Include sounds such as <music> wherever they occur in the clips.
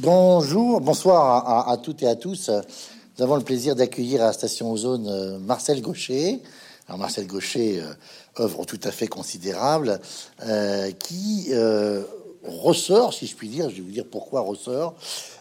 Bonjour, bonsoir à, toutes et à tous. Nous avons le plaisir d'accueillir à la station Ozone euh, Marcel Gaucher. Alors Marcel Gaucher, euh, œuvre tout à fait considérable, euh, qui ressort, si je puis dire, je vais vous dire pourquoi ressort,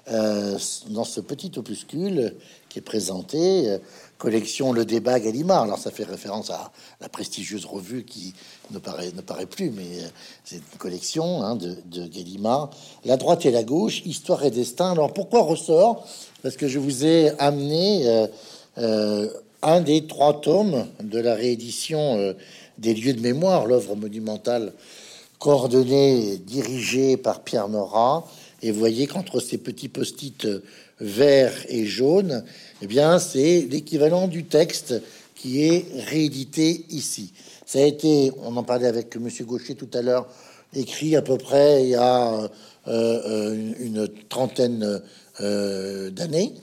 dans ce petit opuscule qui est présenté collection Le Débat Gallimard. Alors ça fait référence à la prestigieuse revue qui ne paraît, ne paraît plus, mais euh, c'est une collection hein, de, Gallimard. La droite et la gauche, histoire et destin. Alors pourquoi ressort? Parce que je vous ai amené euh, euh, un des trois tomes de la réédition des lieux de mémoire, l'œuvre monumentale coordonnée, dirigée par Pierre Nora. Et vous voyez qu'entre ces petits post-it vert et jaune, eh bien, c'est l'équivalent du texte qui est réédité ici. Ça a été, on en parlait avec Monsieur Gaucher tout à l'heure, écrit à peu près il y a euh, euh, une trentaine euh, d'années,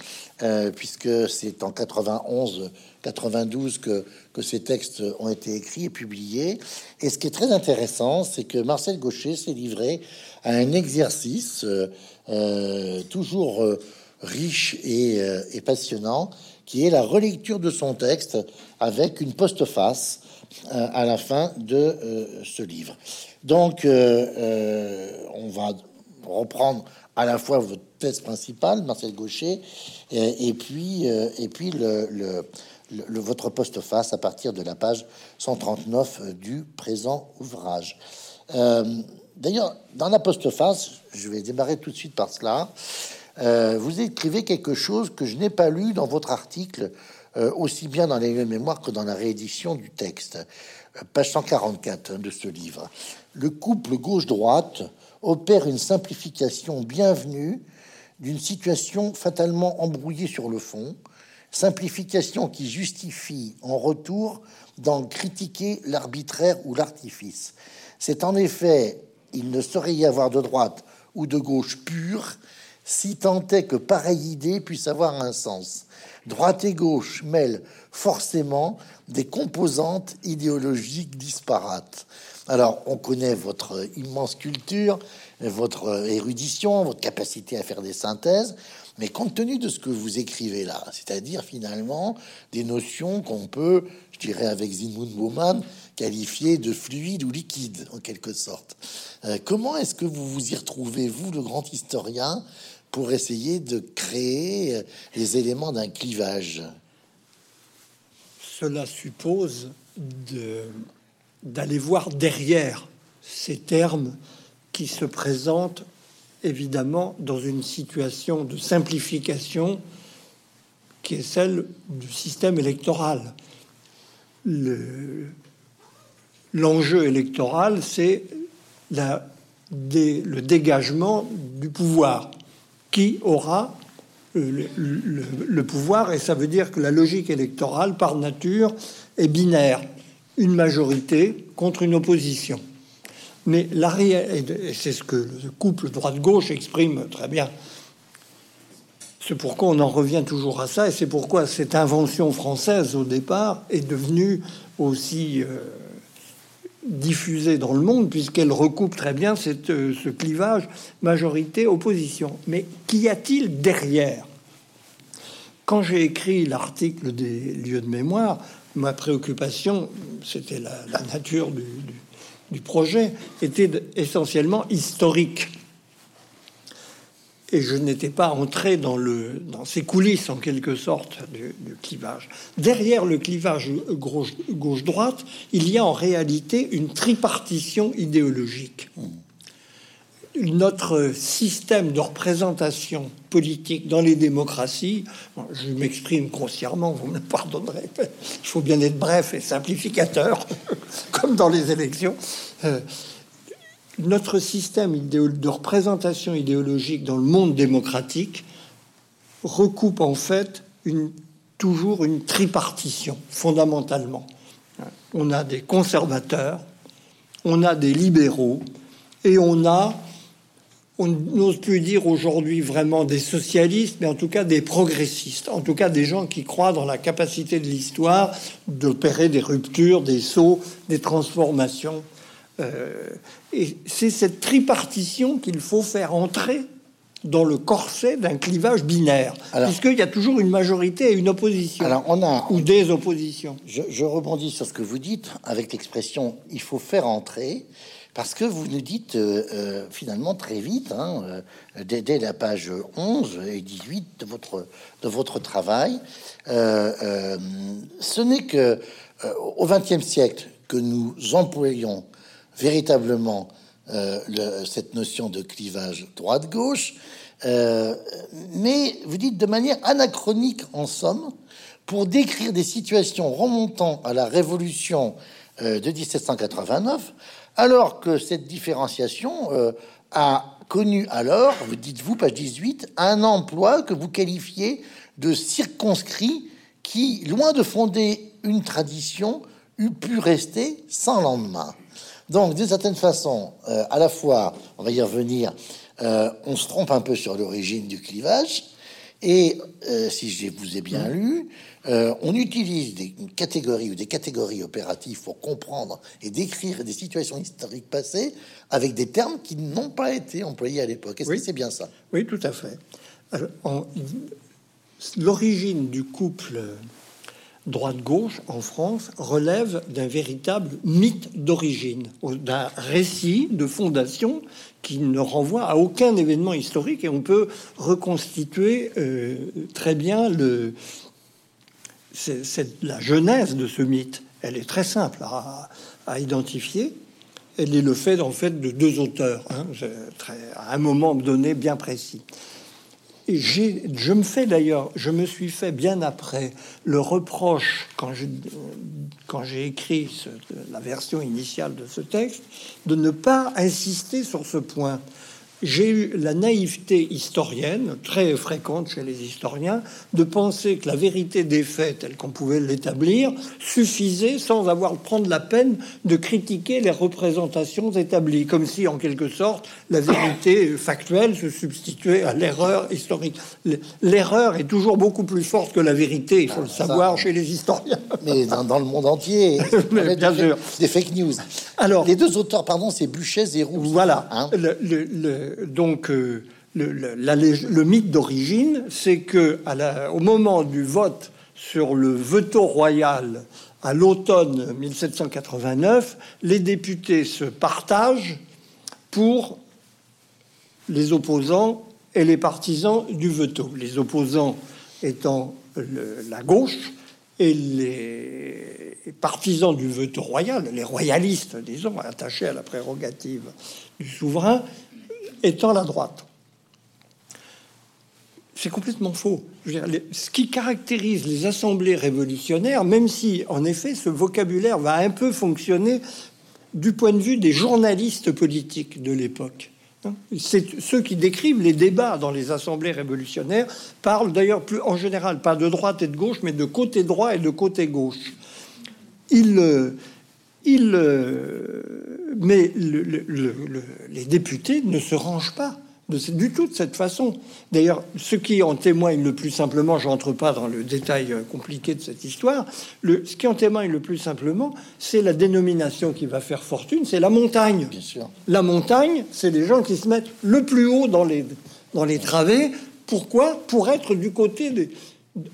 puisque c'est en 91, 92 que, que ces textes ont été écrits et publiés. Et ce qui est très intéressant, c'est que Marcel Gaucher s'est livré à un exercice toujours riche euh, et, passionnant, qui est la relecture de son texte avec une postface euh, à la fin de euh, ce livre. Donc, on va reprendre à la fois votre thèse principale, Marcel Gaucher, et, puis, et puis le, le, votre postface à partir de la page 139 du présent ouvrage. D'ailleurs, dans la postface, je vais démarrer tout de suite par cela. Euh, vous écrivez quelque chose que je n'ai pas lu dans votre article, euh, aussi bien dans les mémoires que dans la réédition du texte. Euh, page 144 hein, de ce livre. Le couple gauche-droite opère une simplification bienvenue d'une situation fatalement embrouillée sur le fond, simplification qui justifie en retour d'en critiquer l'arbitraire ou l'artifice. C'est en effet, il ne saurait y avoir de droite ou de gauche pure, si tant est que pareille idée puisse avoir un sens. Droite et gauche mêlent forcément des composantes idéologiques disparates. Alors, on connaît votre immense culture, votre érudition, votre capacité à faire des synthèses, mais compte tenu de ce que vous écrivez là, c'est-à-dire finalement des notions qu'on peut, je dirais avec Zygmunt Bauman, qualifier de fluide ou liquide en quelque sorte. Euh, comment est-ce que vous vous y retrouvez, vous, le grand historien, pour essayer de créer les éléments d'un clivage? Cela suppose d'aller voir derrière ces termes qui se présentent évidemment dans une situation de simplification qui est celle du système électoral. L'enjeu électoral, c'est le dégagement du pouvoir qui aura le, pouvoir, et ça veut dire que la logique électorale, par nature, est binaire. Une majorité contre une opposition. Mais l'arrière, et c'est ce que le couple droite-gauche exprime très bien, c'est pourquoi on en revient toujours à ça, et c'est pourquoi cette invention française au départ est devenue aussi euh, diffusée dans le monde, puisqu'elle recoupe très bien cette, euh, ce clivage majorité-opposition. Mais qu'y a-t-il derrière? Quand j'ai écrit l'article des lieux de mémoire, ma préoccupation, c'était la, nature du projet, était essentiellement historique et je n'étais pas entré dans, le, dans ces coulisses en quelque sorte du, clivage. Derrière le clivage gauche-droite, il y a en réalité une tripartition idéologique. Notre système de représentation politique dans les démocraties, je m'exprime grossièrement, vous me pardonnerez, il faut bien être bref et simplificateur, <laughs> comme dans les élections. Euh, notre système de représentation idéologique dans le monde démocratique recoupe en fait toujours une tripartition, fondamentalement. On a des conservateurs, on a des libéraux, et on a, on n'ose plus dire aujourd'hui vraiment des socialistes, mais en tout cas des progressistes, en tout cas des gens qui croient dans la capacité de l'histoire d'opérer des ruptures, des sauts, des transformations euh, et c'est cette tripartition qu'il faut faire entrer dans le corset d'un clivage binaire, puisqu'il y a toujours une majorité et une opposition. Alors on a ou des oppositions. Je, rebondis sur ce que vous dites avec l'expression "il faut faire entrer". Parce que vous nous dites euh, euh, finalement très vite, hein, euh, dès, la page 11 et 18 de votre, de votre travail, ce n'est que au XXe siècle que nous employons véritablement le, cette notion de clivage droite-gauche, mais vous dites de manière anachronique en somme, pour décrire des situations remontant à la Révolution de 1789, alors que cette différenciation euh, a connu alors, vous dites-vous, page 18, un emploi que vous qualifiez de circonscrit qui, loin de fonder une tradition, eût pu rester sans lendemain. Donc, d'une certaine façon, euh, à la fois, on va y revenir, euh, on se trompe un peu sur l'origine du clivage, et si je vous ai bien lu, euh, on utilise des catégories ou des catégories opératives pour comprendre et décrire des situations historiques passées avec des termes qui n'ont pas été employés à l'époque. Est-ce que c'est bien ça? Oui, tout à fait. L'origine du couple droite-gauche en France relève d'un véritable mythe d'origine, d'un récit de fondation qui ne renvoie à aucun événement historique et on peut reconstituer euh, très bien le, c'est la genèse de ce mythe. Elle est très simple à, identifier. Elle est le fait en fait de deux auteurs, hein, à un moment donné bien précis. Et je me fais d'ailleurs, je me suis fait bien après le reproche quand j'ai écrit la version initiale de ce texte de ne pas insister sur ce point j'ai eu la naïveté historienne, très fréquente chez les historiens, de penser que la vérité des faits, telle qu'on pouvait l'établir, suffisait sans avoir prendre la peine de critiquer les représentations établies, comme si, en quelque sorte, la vérité factuelle se substituait à l'erreur historique. L'erreur est toujours beaucoup plus forte que la vérité, il faut le savoir chez les historiens. Mais dans, le monde entier, <laughs> Mais bien sûr. des fake news. Alors, les deux auteurs, pardon, c'est Buchet et Roux. Voilà. Hein le donc euh, le, mythe d'origine, c'est que moment du vote sur le veto royal à l'automne 1789, les députés se partagent pour les opposants et les partisans du veto. Les opposants étant la gauche et les partisans du veto royal, les royalistes, disons, attachés à la prérogative du souverain, étant la droite. C'est complètement faux. ce qui caractérise les assemblées révolutionnaires, même si en effet ce vocabulaire va un peu fonctionner du point de vue des journalistes politiques de l'époque. C'est ceux qui décrivent les débats dans les assemblées révolutionnaires parlent d'ailleurs plus en général pas de droite et de gauche, mais de côté droit et de côté gauche. Ils, mais les députés ne se rangent pas du tout de cette façon. D'ailleurs, ce qui en témoigne le plus simplement, je rentre pas dans le détail euh, compliqué de cette histoire, le, ce qui en témoigne le plus simplement, c'est la dénomination qui va faire fortune, c'est la montagne. Bien sûr. La montagne, c'est les gens qui se mettent le plus haut dans les, dans les travées. Pourquoi? Pour être du côté des,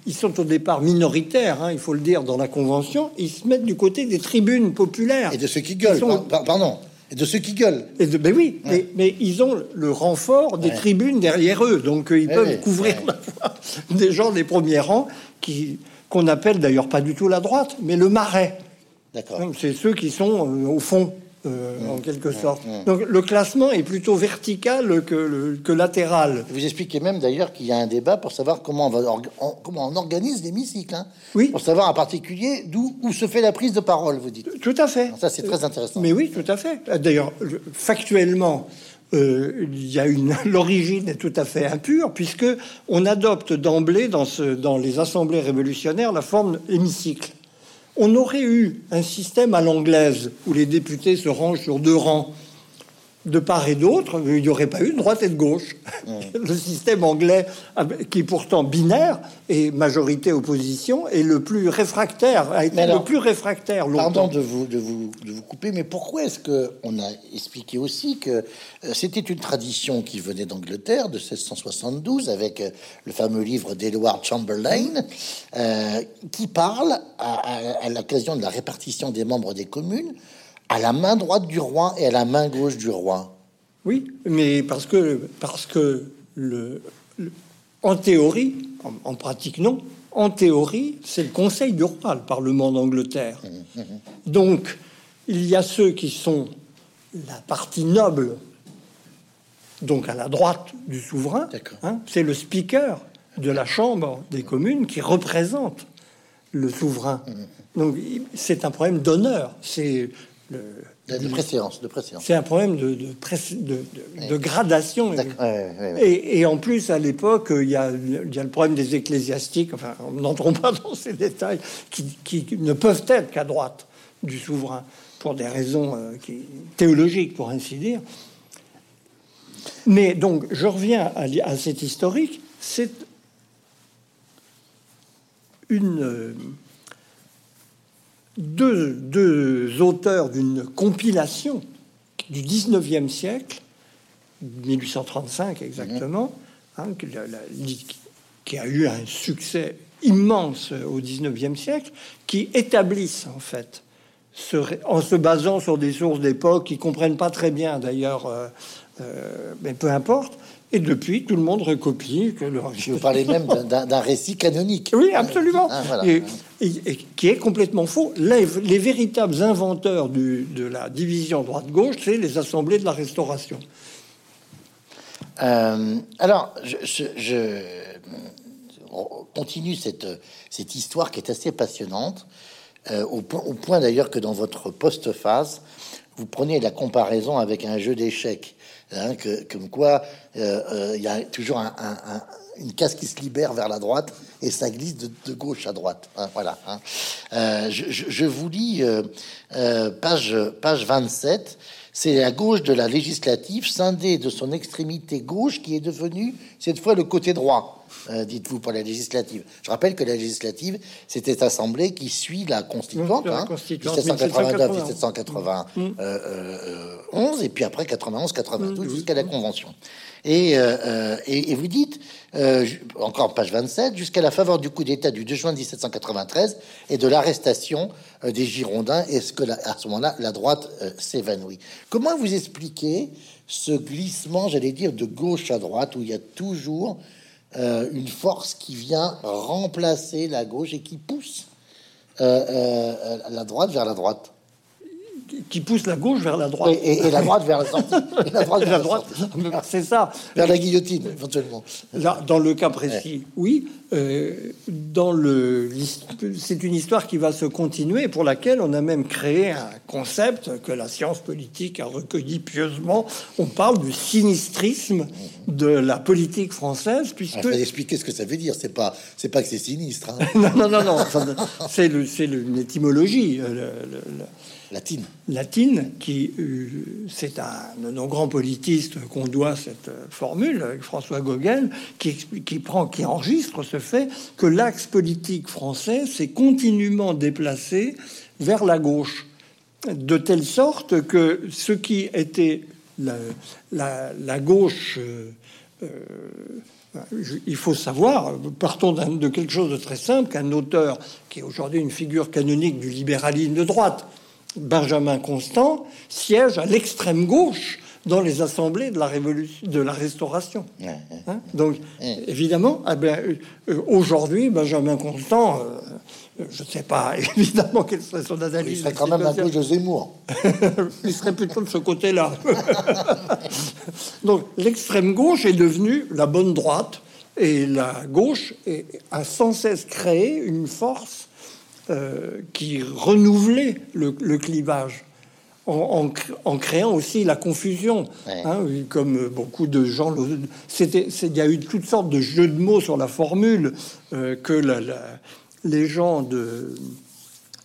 ils sont au départ minoritaires, hein, il faut le dire, dans la Convention, ils se mettent du côté des tribunes populaires. Et de ceux qui gueulent, pardon, et de ceux qui gueulent. Et de, ben oui, mais, ils ont le renfort des tribunes derrière eux, donc euh, ils peuvent couvrir la voie des gens des premiers rangs, qui qu'on appelle d'ailleurs pas du tout la droite, mais le marais. D'accord. C'est ceux qui sont euh, au fond. Euh, en quelque sorte. Donc le classement est plutôt vertical que, que latéral. Vous expliquez même d'ailleurs qu'il y a un débat pour savoir comment on, va comment on organise l'hémicycle. Hein. Oui. Pour savoir en particulier d'où où se fait la prise de parole, vous dites. Tout à fait. Ça c'est très intéressant. Mais oui, tout à fait. D'ailleurs, factuellement, euh, il y a une <laughs> l'origine est tout à fait impure puisque on adopte d'emblée dans, ce, dans les assemblées révolutionnaires la forme hémicycle on aurait eu un système à l'anglaise où les députés se rangent sur deux rangs. De part et d'autre, il n'y aurait pas eu de droite et de gauche. <laughs> Le système anglais, qui est pourtant binaire, et majorité-opposition, est le plus réfractaire, a été le plus réfractaire longtemps. Pardon de vous, de vous, de vous couper, mais pourquoi est-ce qu'on a expliqué aussi que euh, c'était une tradition qui venait d'Angleterre, de 1672, avec euh, le fameux livre d'Edward Chamberlain, euh, qui parle, à l'occasion de la répartition des membres des communes, à la main droite du roi et à la main gauche du roi. Oui, mais parce que, parce que le, en théorie, en, pratique non, en théorie, c'est le Conseil du roi, le Parlement d'Angleterre. Mmh. Donc, il y a ceux qui sont la partie noble, donc à la droite du souverain. Hein, c'est le speaker de la Chambre des communes qui représente le souverain. Donc, c'est un problème d'honneur. C'est de préséance, de C'est un problème de, de, de, gradation. Et, en plus, à l'époque, il y, a, le problème des ecclésiastiques, enfin, n'entrons pas dans ces détails, qui, ne peuvent être qu'à droite du souverain, pour des raisons euh, théologiques, pour ainsi dire. Mais donc, je reviens à, à cet historique, c'est une euh, deux, auteurs d'une compilation du 19e siècle, 1835 exactement, hein, qui, a eu un succès immense au 19e siècle, qui établissent en fait, en se basant sur des sources d'époque qui comprennent pas très bien d'ailleurs, euh, euh, mais peu importe, et depuis, tout le monde recopie. Que le... Vous parlez même d'un récit canonique. Oui, absolument. Ah, et, qui est complètement faux. Les, véritables inventeurs de la division droite-gauche, c'est les assemblées de la Restauration. Euh, alors, je, continue cette, cette, histoire qui est assez passionnante, euh, au, point, d'ailleurs que dans votre post-phase, vous prenez la comparaison avec un jeu d'échecs Hein, que, comme quoi euh, il y a toujours un, une case qui se libère vers la droite et ça glisse de, gauche à droite. Hein, voilà. Hein. Euh, je, vous lis page, page 27. C'est la gauche de la législative scindée de son extrémité gauche qui est devenue cette fois le côté droit. Euh, dites-vous, pour la législative. Je rappelle que la législative, c'est cette assemblée qui suit la constituante, hein, 1789, 1791, et puis après 91, 92, mmh, jusqu'à la mmh. Et, euh, et, vous dites, euh, encore page 27, jusqu'à la faveur du coup d'État du 2 juin 1793 et de l'arrestation des Girondins, est-ce que à ce moment-là, la droite s'évanouit? Comment vous expliquez ce glissement, j'allais dire, de gauche à droite, où il y a toujours euh, une force qui vient remplacer la gauche et qui pousse euh, euh, la droite vers la droite? Qui pousse la gauche vers la droite. Et, <laughs> la droite vers la sortie. la droite vers la droite, c'est ça. Vers la guillotine, éventuellement. Là, dans le cas précis, oui. Euh, dans le, c'est une histoire qui va se continuer, pour laquelle on a même créé un concept que la science politique a recueilli pieusement. On parle du sinistrisme de la politique française, puisque. Faut expliquer ce que ça veut dire. C'est pas, c'est pas que c'est sinistre. Hein. <laughs> non, non, non, non. c'est le, c'est une étymologie. Le, latine. Latine, qui euh, c'est un de nos grands politistes qu'on doit cette euh, formule, François Gauguin, qui, qui, prend, qui enregistre ce fait que l'axe politique français s'est continuellement déplacé vers la gauche, de telle sorte que ce qui était la, gauche euh, il faut savoir, partons de quelque chose de très simple, qu'un auteur qui est aujourd'hui une figure canonique du libéralisme de droite, Benjamin Constant siège à l'extrême gauche dans les assemblées de la révolution, de la Restauration. Hein Donc, évidemment, eh ben, euh, aujourd'hui, Benjamin Constant, euh, je ne sais pas <laughs> évidemment quelle serait son analyse. Il serait quand même un peu de Zemmour. <laughs> Il serait plutôt de ce côté-là. <laughs> Donc, l'extrême gauche est devenue la bonne droite et la gauche a sans cesse créé une force euh, qui renouvelait le, clivage. En, créant aussi la confusion, hein, comme beaucoup de gens. C'était, il y a eu toutes sortes de jeux de mots sur la formule euh, que les gens de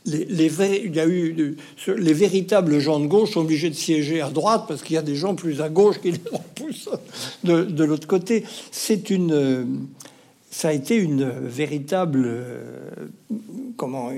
les, il y a eu les véritables gens de gauche sont obligés de siéger à droite parce qu'il y a des gens plus à gauche qui les repoussent de, de l'autre côté. C'est une, ça a été une véritable, euh, comment,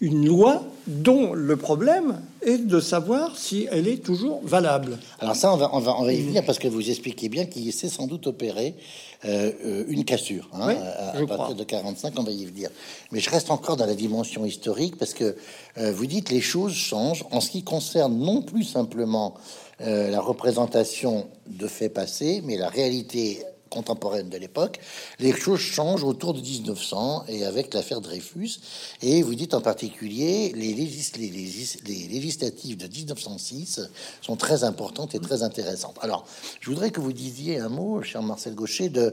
une loi dont le problème est de savoir si elle est toujours valable. Alors ça, on va, on va, on va y venir parce que vous expliquez bien qu'il s'est sans doute opéré euh, euh, une cassure hein, à, partir de 45, on va y venir. Mais je reste encore dans la dimension historique parce que euh, vous dites les choses changent en ce qui concerne non plus simplement la représentation de faits passés, mais la réalité contemporaine de l'époque, les choses changent autour de 1900 et avec l'affaire Dreyfus. Et vous dites en particulier, les, législatives de 1906 sont très importantes et très intéressantes. Alors, je voudrais que vous disiez un mot, cher Marcel Gaucher, de,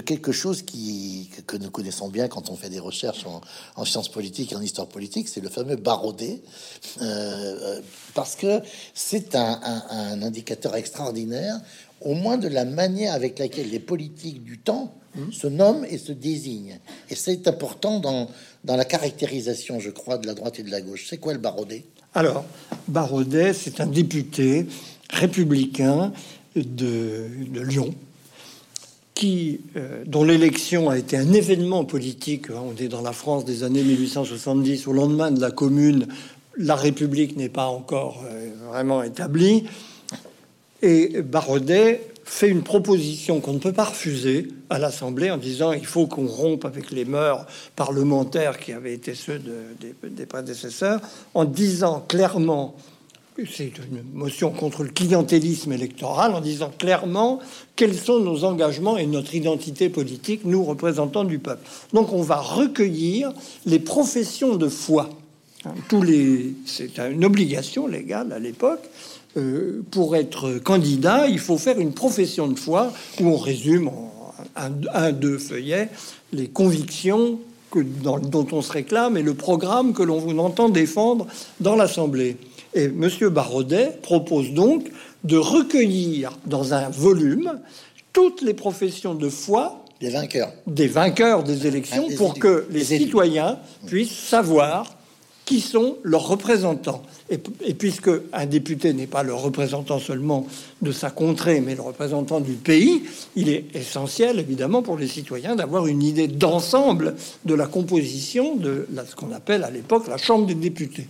quelque chose qui, que, nous connaissons bien quand on fait des recherches en, sciences politiques et en histoire politique, c'est le fameux barodé, euh, euh, parce que c'est un indicateur extraordinaire au moins de la manière avec laquelle les politiques du temps se nomment et se désignent. Et c'est important dans, dans la caractérisation, je crois, de la droite et de la gauche. C'est quoi le Barodet? Alors, Barodet, c'est un député républicain de, Lyon, qui, euh, dont l'élection a été un événement politique. On est dans la France des années 1870, au lendemain de la Commune, la République n'est pas encore euh, vraiment établie. Et Barodet fait une proposition qu'on ne peut pas refuser à l'Assemblée en disant il faut qu'on rompe avec les mœurs parlementaires qui avaient été ceux des, prédécesseurs, en disant clairement c'est une motion contre le clientélisme électoral en disant clairement quels sont nos engagements et notre identité politique, nous représentants du peuple. Donc on va recueillir les professions de foi. Tous les, c'est une obligation légale à l'époque. Euh, pour être candidat, il faut faire une profession de foi où on résume en un, deux feuillets les convictions que, dont on se réclame et le programme que l'on entend défendre dans l'Assemblée. Et M. Barodet propose donc de recueillir dans un volume toutes les professions de foi des vainqueurs, des vainqueurs des élections, ah, pour que les citoyens puissent savoir qui sont leurs représentants. Et, puisque un député n'est pas le représentant seulement de sa contrée, mais le représentant du pays, il est essentiel, évidemment, pour les citoyens d'avoir une idée d'ensemble de la composition de ce qu'on appelle à l'époque la Chambre des députés.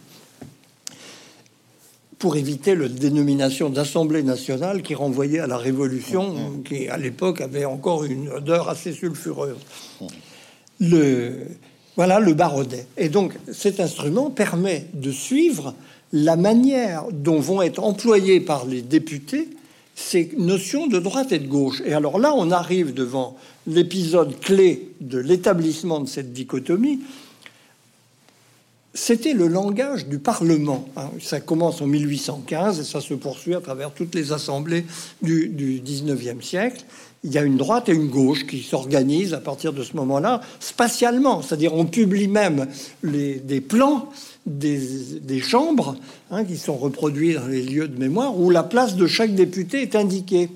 Pour éviter la dénomination d'Assemblée nationale qui renvoyait à la Révolution, qui à l'époque avait encore une odeur assez sulfureuse. Le, voilà le barodet. Et donc cet instrument permet de suivre la manière dont vont être employées par les députés ces notions de droite et de gauche. Et alors là, on arrive devant l'épisode clé de l'établissement de cette dichotomie. C'était le langage du Parlement. Hein. Ça commence en 1815 et ça se poursuit à travers toutes les assemblées du, du 19e siècle il y a une droite et une gauche qui s'organisent à partir de ce moment-là spatialement. C'est-à-dire on publie même des plans des, chambres hein, qui sont reproduits dans les lieux de mémoire où la place de chaque député est indiquée.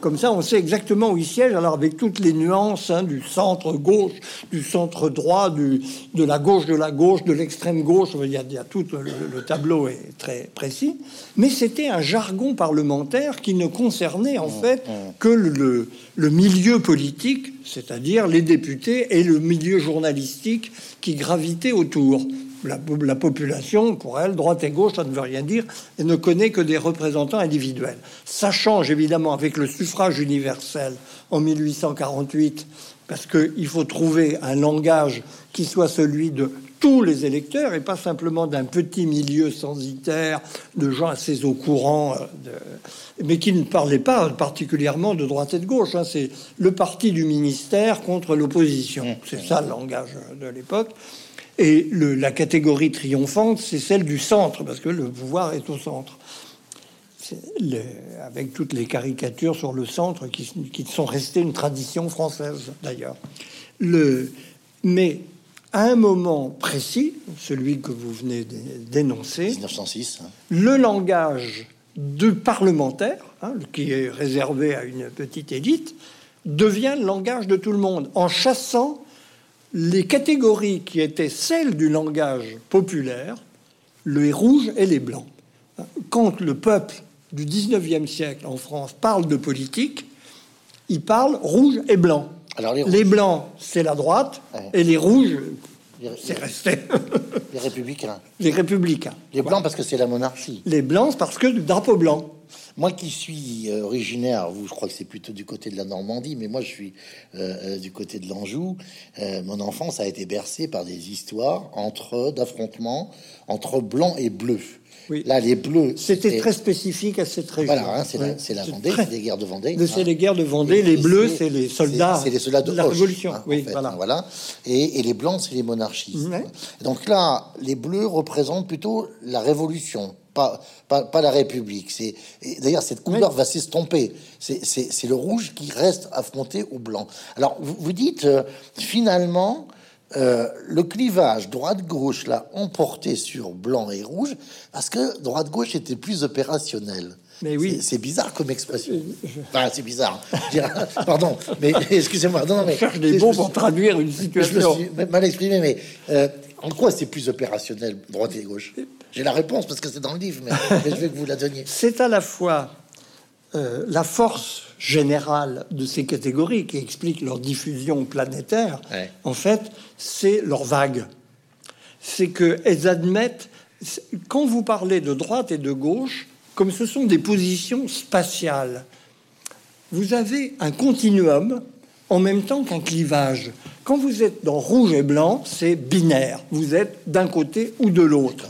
Comme ça, on sait exactement où il siège, alors avec toutes les nuances hein, du centre gauche, du centre droit, du, de la gauche de la gauche, de l'extrême gauche. Il y, a, tout le, tableau est très précis. Mais c'était un jargon parlementaire qui ne concernait en mmh, fait mmh. que le, le milieu politique, c'est-à-dire les députés et le milieu journalistique qui gravitait autour la, population, pour elle, droite et gauche, ça ne veut rien dire, et ne connaît que des représentants individuels. Ça change évidemment avec le suffrage universel en 1848, parce qu'il faut trouver un langage qui soit celui de tous les électeurs et pas simplement d'un petit milieu censitaire de gens assez au courant, euh, mais qui ne parlaient pas particulièrement de droite et de gauche. Hein. C'est le parti du ministère contre l'opposition. C'est ça le langage de l'époque. Et la catégorie triomphante, c'est celle du centre, parce que le pouvoir est au centre. avec toutes les caricatures sur le centre qui, sont restées une tradition française d'ailleurs. mais à un moment précis, celui que vous venez d'énoncer, 1906, hein. le langage de parlementaire, hein, qui est réservé à une petite élite, devient le langage de tout le monde, en chassant les catégories qui étaient celles du langage populaire, les rouges et les blancs. Quand le peuple du 19e siècle en France parle de politique, il parle rouge et blanc. Alors les, blancs, c'est la droite, Ouais. et les rouges, c'est resté <laughs> les républicains. les républicains. Les blancs parce que c'est la monarchie. Les blancs, parce que le drapeau blanc. Moi qui suis euh, originaire, vous, je crois que c'est plutôt du côté de la Normandie, mais moi je suis euh, euh, du côté de l'Anjou. Euh, mon enfance a été bercée par des histoires entre d'affrontements entre blancs et bleus. Oui. Là, les bleus, C'était très spécifique à cette région. Voilà, hein, c'est la, Vendée, très- c'est les guerres de Vendée. C'est hein. les guerres de Vendée. Et- Les bleus, c'est les soldats. C'est les soldats de, la Hoche, Révolution. hein, en oui, fait, voilà. hein, voilà. Et, et les blancs, c'est les monarchistes. Ouais. Donc là, les bleus représentent plutôt la révolution, pas, pas, pas la République. C'est D'ailleurs, cette couleur va s'estomper. C'est- C'est c'est le rouge qui reste affronté au blanc. Alors, vous, vous dites, euh, finalement, euh, le clivage droite-gauche l'a emporté sur blanc et rouge parce que droite-gauche était plus opérationnel. Mais oui. C'est- C'est bizarre comme expression. Enfin, c'est bizarre. Je <laughs> Pardon, mais <laughs> excusez-moi. Non, mais On cherche des je mots pour traduire une je me situation. suis mal exprimé, mais euh, en quoi c'est plus opérationnel, droite et gauche? J'ai la réponse parce que c'est dans le livre, mais, mais je veux que vous la donniez. <laughs> C'est à la fois euh, la force générale de ces catégories qui explique leur diffusion planétaire. Ouais. En fait, c'est leur vague. C'est qu'elles admettent, quand vous parlez de droite et de gauche, comme ce sont des positions spatiales, vous avez un continuum en même temps qu'un clivage. Quand vous êtes dans rouge et blanc, c'est binaire. Vous êtes d'un côté ou de l'autre.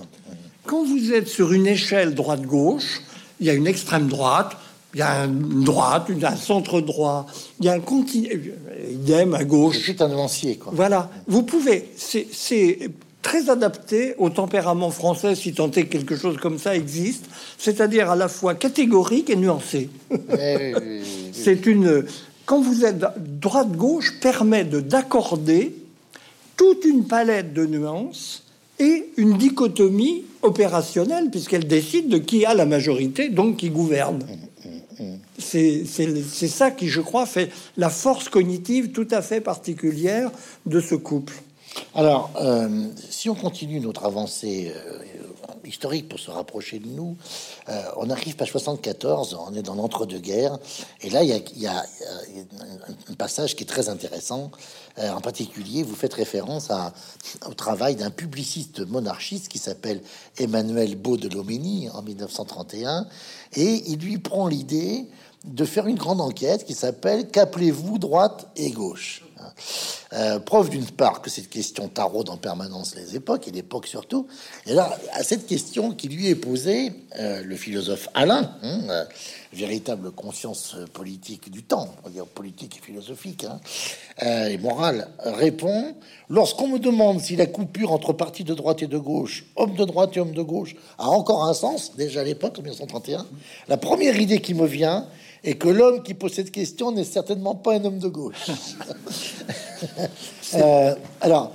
Quand vous êtes sur une échelle droite-gauche, il y a une extrême droite, il y a une droite, un centre droit, il y a un continuum, idem à gauche. C'est un nuancier, quoi. Voilà, vous pouvez, c'est- très adapté au tempérament français, si tant est que quelque chose comme ça existe, c'est-à-dire à la fois catégorique et nuancé. Eh oui, oui, oui, oui. <laughs> C'est une. Quand vous êtes droite-gauche, permet de d'accorder toute une palette de nuances et une dichotomie opérationnelle, puisqu'elle décide de qui a la majorité, donc qui gouverne. C'est c'est- c'est ça qui, je crois, fait la force cognitive tout à fait particulière de ce couple. Alors, euh, si on continue notre avancée euh, historique pour se rapprocher de nous, euh, on arrive page 74, on est dans l'entre-deux-guerres, et là, il y a, un, passage qui est très intéressant. Euh, en particulier, vous faites référence au travail d'un publiciste monarchiste qui s'appelle Emmanuel Beau de Loménie en 1931, et il lui prend l'idée de faire une grande enquête qui s'appelle Qu'appelez-vous droite et gauche? Euh, preuve d'une part que cette question taraude en permanence les époques et l'époque surtout. Et là, à cette question qui lui est posée, euh, le philosophe Alain, hein, euh, véritable conscience politique du temps, on va dire politique et philosophique hein, et morale, répond lorsqu'on me demande si la coupure entre partis de droite et de gauche, homme de droite et homme de gauche, a encore un sens déjà à l'époque en 1931, la première idée qui me vient est que l'homme qui pose cette question n'est certainement pas un homme de gauche. Euh, alors,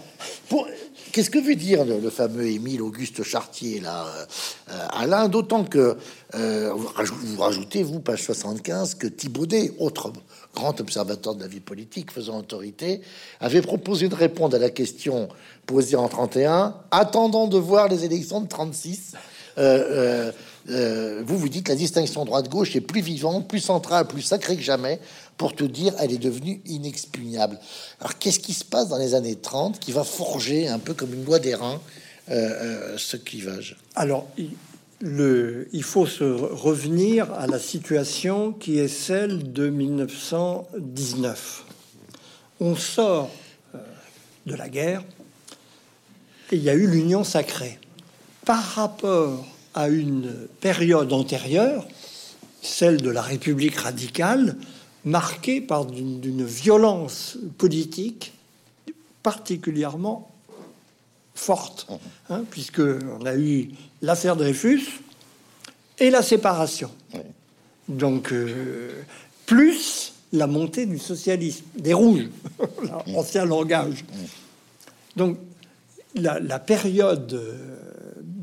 pour- qu'est-ce que veut dire le, le fameux Émile Auguste Chartier, là, euh, euh, Alain D'autant que euh, vous, rajou- vous rajoutez, vous, page 75, que Thibaudet, autre grand observateur de la vie politique faisant autorité, avait proposé de répondre à la question posée en 31, attendant de voir les élections de 36. Euh, euh, vous vous dites la distinction droite-gauche est plus vivante, plus centrale, plus sacrée que jamais. Pour tout dire, elle est devenue inexpugnable. Alors, qu'est-ce qui se passe dans les années 30 qui va forger un peu comme une loi des reins euh, euh, ce clivage? Alors, il, faut se re- revenir à la situation qui est celle de 1919. On sort de la guerre et il y a eu l'union sacrée. Par rapport à une période antérieure, celle de la République radicale, marquée par d'une violence politique particulièrement forte, hein, puisque on a eu l'affaire Dreyfus et la séparation. Donc, euh, plus la montée du socialisme, des rouges, <laughs> l'ancien langage. Donc, la, la période euh,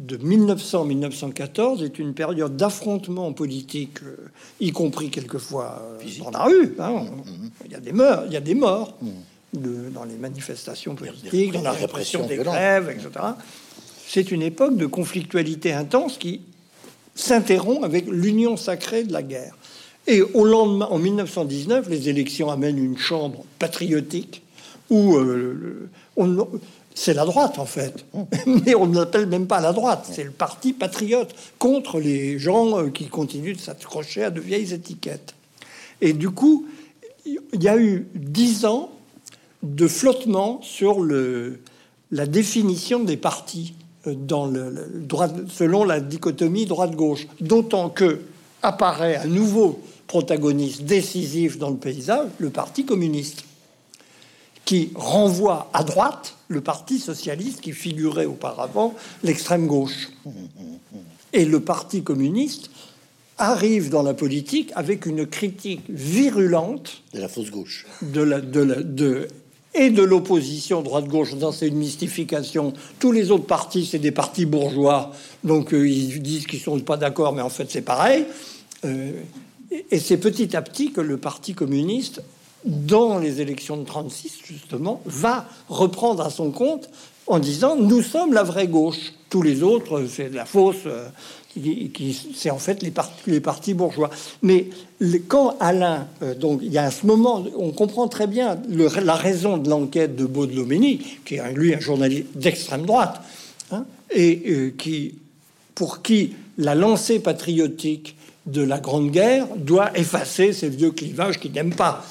de 1900-1914 est une période d'affrontement politique, euh, y compris quelquefois euh, dans la rue. hein. Il y a des morts, il y a des morts. de, dans les manifestations politiques, dans la répression des grèves, etc. C'est une époque de conflictualité intense qui s'interrompt avec l'union sacrée de la guerre. Et au lendemain, en 1919, les élections amènent une chambre patriotique où euh, c'est la droite en fait, <laughs> mais on ne l'appelle même pas la droite, c'est le parti patriote contre les gens euh, qui continuent de s'accrocher à de vieilles étiquettes. Et du coup, il y a eu dix ans de flottement sur le, la définition des partis euh, dans le, droit, selon la dichotomie droite-gauche, d'autant que apparaît un nouveau protagoniste décisif dans le paysage, le Parti communiste, qui renvoie à droite le Parti socialiste qui figurait auparavant l'extrême gauche. Et le Parti communiste arrive dans la politique avec une critique virulente de la fausse gauche, de la, de la, de, et de l'opposition droite-gauche. Dans c'est une mystification. Tous les autres partis, c'est des partis bourgeois, donc euh, ils disent qu'ils sont pas d'accord, mais en fait c'est pareil. Euh, et c'est petit à petit que le Parti communiste, dans les élections de 36 justement, va reprendre à son compte en disant nous sommes la vraie gauche. Tous les autres, c'est de la fausse. Euh, c'est en fait les, partis bourgeois. Mais quand Alain, euh, donc il y a ce moment, on comprend très bien la raison de l'enquête de Baudelomini, qui est lui un journaliste d'extrême droite, hein, et euh, qui, pour qui la lancée patriotique de la Grande Guerre doit effacer ces vieux clivages qu'il n'aime pas.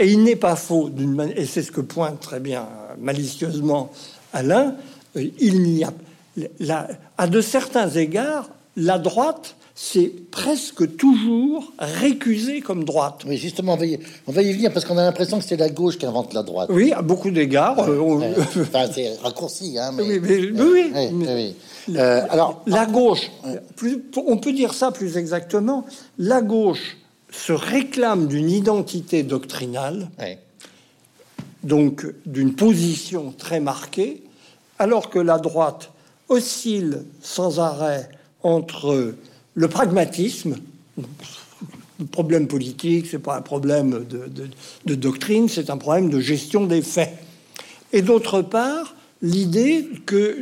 Et il n'est pas faux, et c'est ce que pointe très bien malicieusement Alain, euh, il n'y a, à de certains égards, la droite, c'est presque toujours récusé comme droite. Oui, justement, on va y, on va y venir parce qu'on a l'impression que c'est la gauche qui invente la droite. Oui, à beaucoup d'égards. Euh, <laughs> enfin, c'est raccourci, hein. Mais, oui, oui, euh, alors, la gauche, plus, on peut dire ça plus exactement. La gauche se réclame d'une identité doctrinale, donc d'une position très marquée, alors que la droite oscille sans arrêt entre le pragmatisme, le problème politique, c'est pas un problème de, doctrine, c'est un problème de gestion des faits. Et d'autre part, l'idée que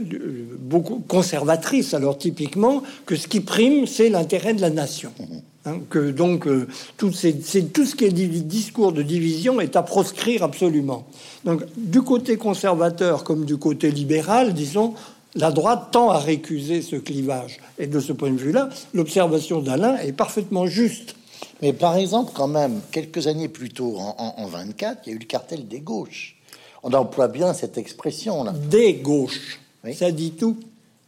beaucoup conservatrice, alors typiquement, que ce qui prime, c'est l'intérêt de la nation. Hein, que donc euh, tout, ce qui est discours de division est à proscrire absolument. Donc du côté conservateur comme du côté libéral, disons, la droite tend à récuser ce clivage. Et de ce point de vue-là, l'observation d'Alain est parfaitement juste. Mais par exemple, quand même, quelques années plus tôt, en, 24, il y a eu le cartel des gauches. On emploie bien cette expression-là. Des gauches. Ça dit tout.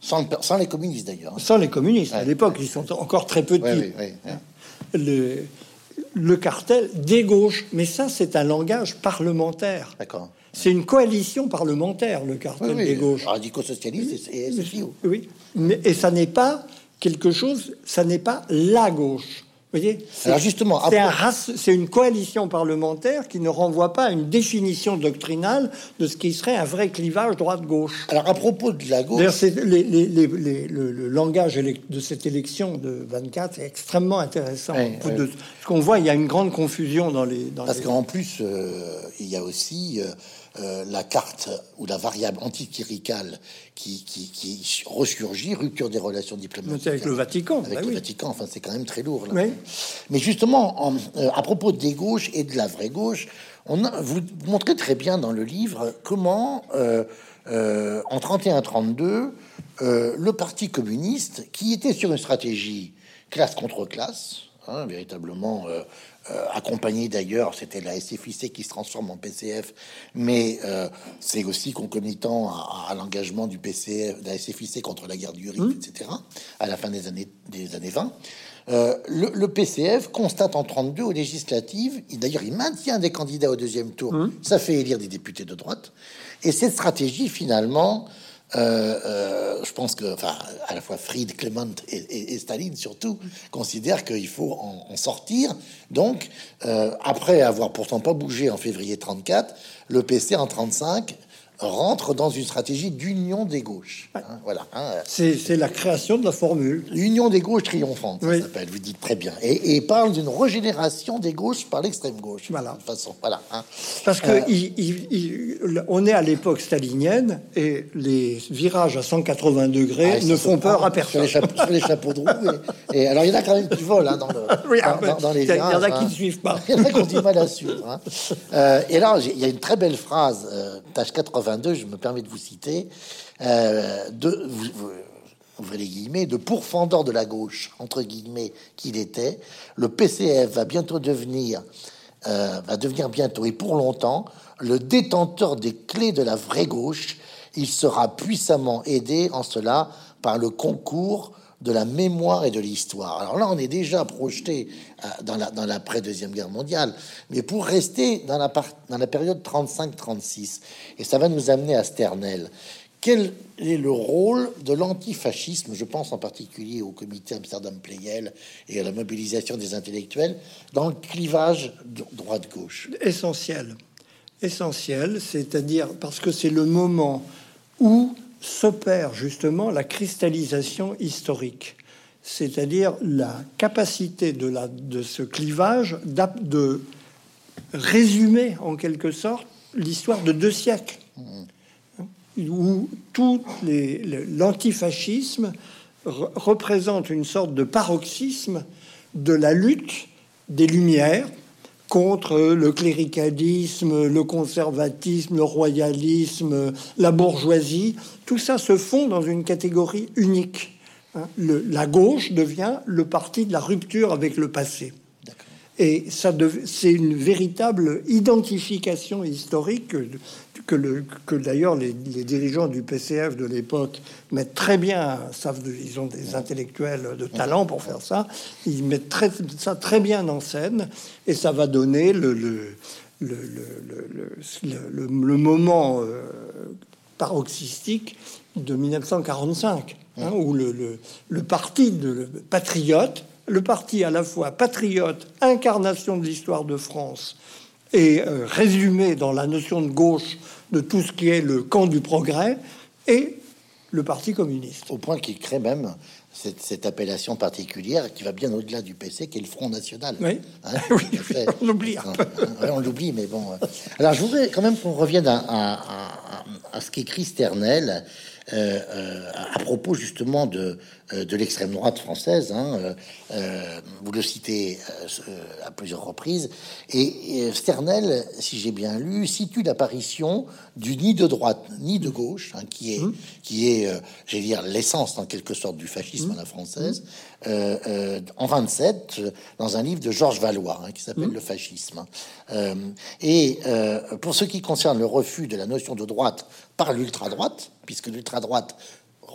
Sans, les communistes, d'ailleurs. Sans les communistes. À l'époque, ils sont encore très petits. Le, le cartel des gauches. Mais ça, c'est un langage parlementaire. D'accord. C'est une coalition parlementaire, le cartel des gauches. Radicaux-socialistes et SFIO. Oui, mais, et ça n'est pas quelque chose, ça n'est pas la gauche. Vous voyez Alors justement, c'est une coalition parlementaire qui ne renvoie pas à une définition doctrinale de ce qui serait un vrai clivage droite-gauche. Alors à propos de la gauche, le, langage de cette élection de 24 est extrêmement intéressant. De, ce qu'on voit, il y a une grande confusion dans les. Dans Parce qu'en plus, euh, il y a aussi. Euh, euh, la carte ou la variable anticléricale qui, qui, ressurgit, rupture des relations diplomatiques avec le Vatican. Avec bah le Vatican, enfin c'est quand même très lourd. Mais justement, euh, à propos des gauches et de la vraie gauche, on vous, montrez très bien dans le livre comment, euh, en 31-32, le Parti communiste, qui était sur une stratégie classe contre classe, hein, véritablement accompagné d'ailleurs, c'était la SFIC qui se transforme en PCF, mais euh, c'est aussi concomitant à, l'engagement du PCF, de la SFIC contre la guerre du Rif, mmh. etc., à la fin des années, des années 20. Euh, le, PCF constate en 32 aux législatives, d'ailleurs il maintient des candidats au deuxième tour, mmh. ça fait élire des députés de droite, et cette stratégie finalement euh, euh, je pense que, enfin, à la fois Fried, Clement et, Staline surtout considèrent qu'il faut en, sortir. Donc, euh, après avoir pourtant pas bougé en février 34, le PC en 35 rentre dans une stratégie d'union des gauches. Hein, voilà. Hein. C'est la création de la formule. L'union des gauches triomphante, oui. ça s'appelle, vous dites très bien. Et, et parle d'une régénération des gauches par l'extrême gauche. Voilà. De façon, voilà. Hein. Parce que euh, on est à l'époque stalinienne et les virages à 180 degrés ah, ne font peur à personne. Sur les, chapeaux, de roue. Et, alors, il y en a quand même qui volent dans, <laughs> oui, ah, les virages. Il y en a qui ne suivent pas. il y en a qui ont du mal à suivre. Euh, et là, il y a une très belle phrase, euh, tâche 80 je me permets de vous citer, euh, de, vous, guillemets, de pourfendant de la gauche, entre guillemets, qu'il était, le PCF va bientôt devenir, euh, va devenir bientôt et pour longtemps, le détenteur des clés de la vraie gauche. Il sera puissamment aidé en cela par le concours de la mémoire et de l'histoire. Alors là, on est déjà projeté euh, dans la dans l'après-deuxième guerre mondiale, mais pour rester dans la, période 35-36, et ça va nous amener à Sternel. Quel est le rôle de l'antifascisme Je pense en particulier au comité Amsterdam-Pleyel et à la mobilisation des intellectuels dans le clivage droite-gauche? essentiel. Essentiel, c'est-à-dire parce que c'est le moment où s'opère justement la cristallisation historique, c'est-à-dire la capacité de, la, de ce clivage de résumer en quelque sorte l'histoire de deux siècles, où tout l'antifascisme re- représente une sorte de paroxysme de la lutte des Lumières contre le cléricalisme, le conservatisme, le royalisme, la bourgeoisie. Tout ça se fond dans une catégorie unique. hein. Le- la gauche devient le parti de la rupture avec le passé. Et ça c'est une véritable identification historique que, le- que d'ailleurs les, les dirigeants du PCF de l'époque mettent très bien, savent, ils ont des intellectuels de talent pour faire ça, ils mettent très, ça très bien en scène et ça va donner le, moment euh, paroxystique de 1945, hein, où le, parti de patriote, le parti à la fois patriote, incarnation de l'histoire de France, et euh, résumé dans la notion de gauche de tout ce qui est le camp du progrès, et le Parti communiste. Au point qu'il crée même cette, cette appellation particulière qui va bien au-delà du PC, qui est le Front National. Oui. Hein, <laughs> Oui, on l'oublie on l'oublie, mais bon. euh. Alors, je voudrais quand même qu'on revienne à, à- à- à ce qu'écrit Sternel euh, euh, à propos justement de, euh, de l'extrême droite française. hein, vous le citez à plusieurs reprises. Et, et Sternel, si j'ai bien lu, situe l'apparition du ni de droite ni de gauche, hein, qui est, qui est, j'allais dire, l'essence en quelque sorte du fascisme à la française, euh, euh, en 27, euh, dans un livre de Georges Valois hein, qui s'appelle Le fascisme. hein. Euh, et pour ce qui concerne le refus de la notion de droite par l'ultra-droite, puisque l'ultra-droite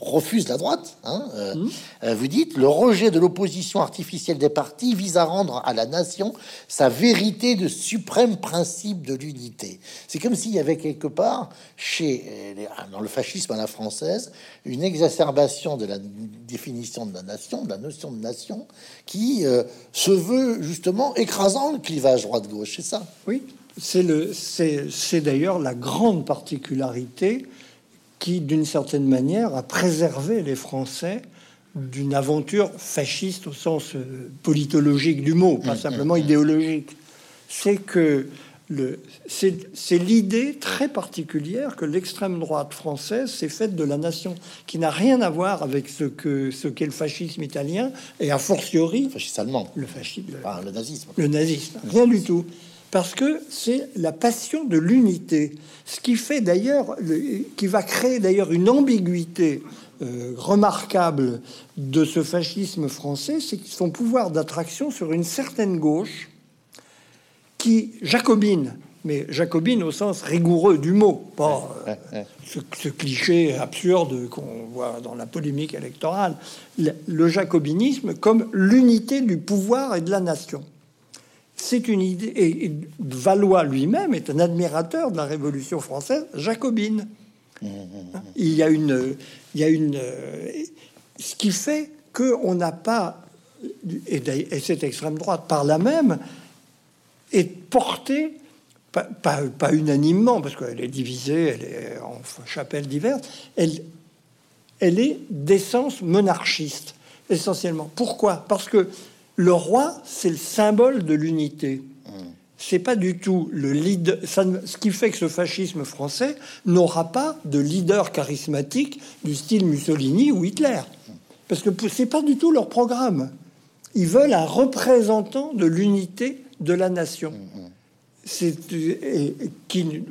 refuse la droite, hein, euh, euh, vous dites le rejet de l'opposition artificielle des partis vise à rendre à la nation sa vérité de suprême principe de l'unité. C'est comme s'il y avait quelque part, chez euh, dans le fascisme à la française, une exacerbation de la définition de la nation, de la notion de nation, qui euh, se veut justement écrasant le clivage droite-gauche. C'est ça? Oui, c'est le, c'est, c'est d'ailleurs la grande particularité qui, d'une certaine manière, a préservé les Français d'une aventure fasciste au sens euh, politologique du mot, pas simplement idéologique. C'est que le, c'est, c'est l'idée très particulière que l'extrême droite française s'est faite de la nation, qui n'a rien à voir avec ce que ce qu'est le fascisme italien et a fortiori Le fascisme allemand, le fascisme, enfin, le nazisme. le nazisme, rien du tout. Parce que c'est la passion de l'unité. Ce qui fait d'ailleurs, le- qui va créer d'ailleurs une ambiguïté euh, remarquable de ce fascisme français, c'est son pouvoir d'attraction sur une certaine gauche qui jacobine, mais jacobine au sens rigoureux du mot, pas euh, <laughs> ce, ce cliché absurde qu'on voit dans la polémique électorale, le, le jacobinisme comme l'unité du pouvoir et de la nation. C'est une idée, et, Valois lui-même est un admirateur de la Révolution française jacobine. Il y a une, il y a une, ce qui fait que on n'a pas, et, cette extrême droite par là même est portée pas, unanimement, parce qu'elle est divisée, elle est en chapelles diverses, elle, elle est d'essence monarchiste, essentiellement. Pourquoi? Parce que le roi, c'est le symbole de l'unité. C'est pas du tout le leader. ce qui fait que ce fascisme français n'aura pas de leader charismatique du style Mussolini ou Hitler. Parce que c'est pas du tout leur programme. Ils veulent un représentant de l'unité de la nation. C'est qui,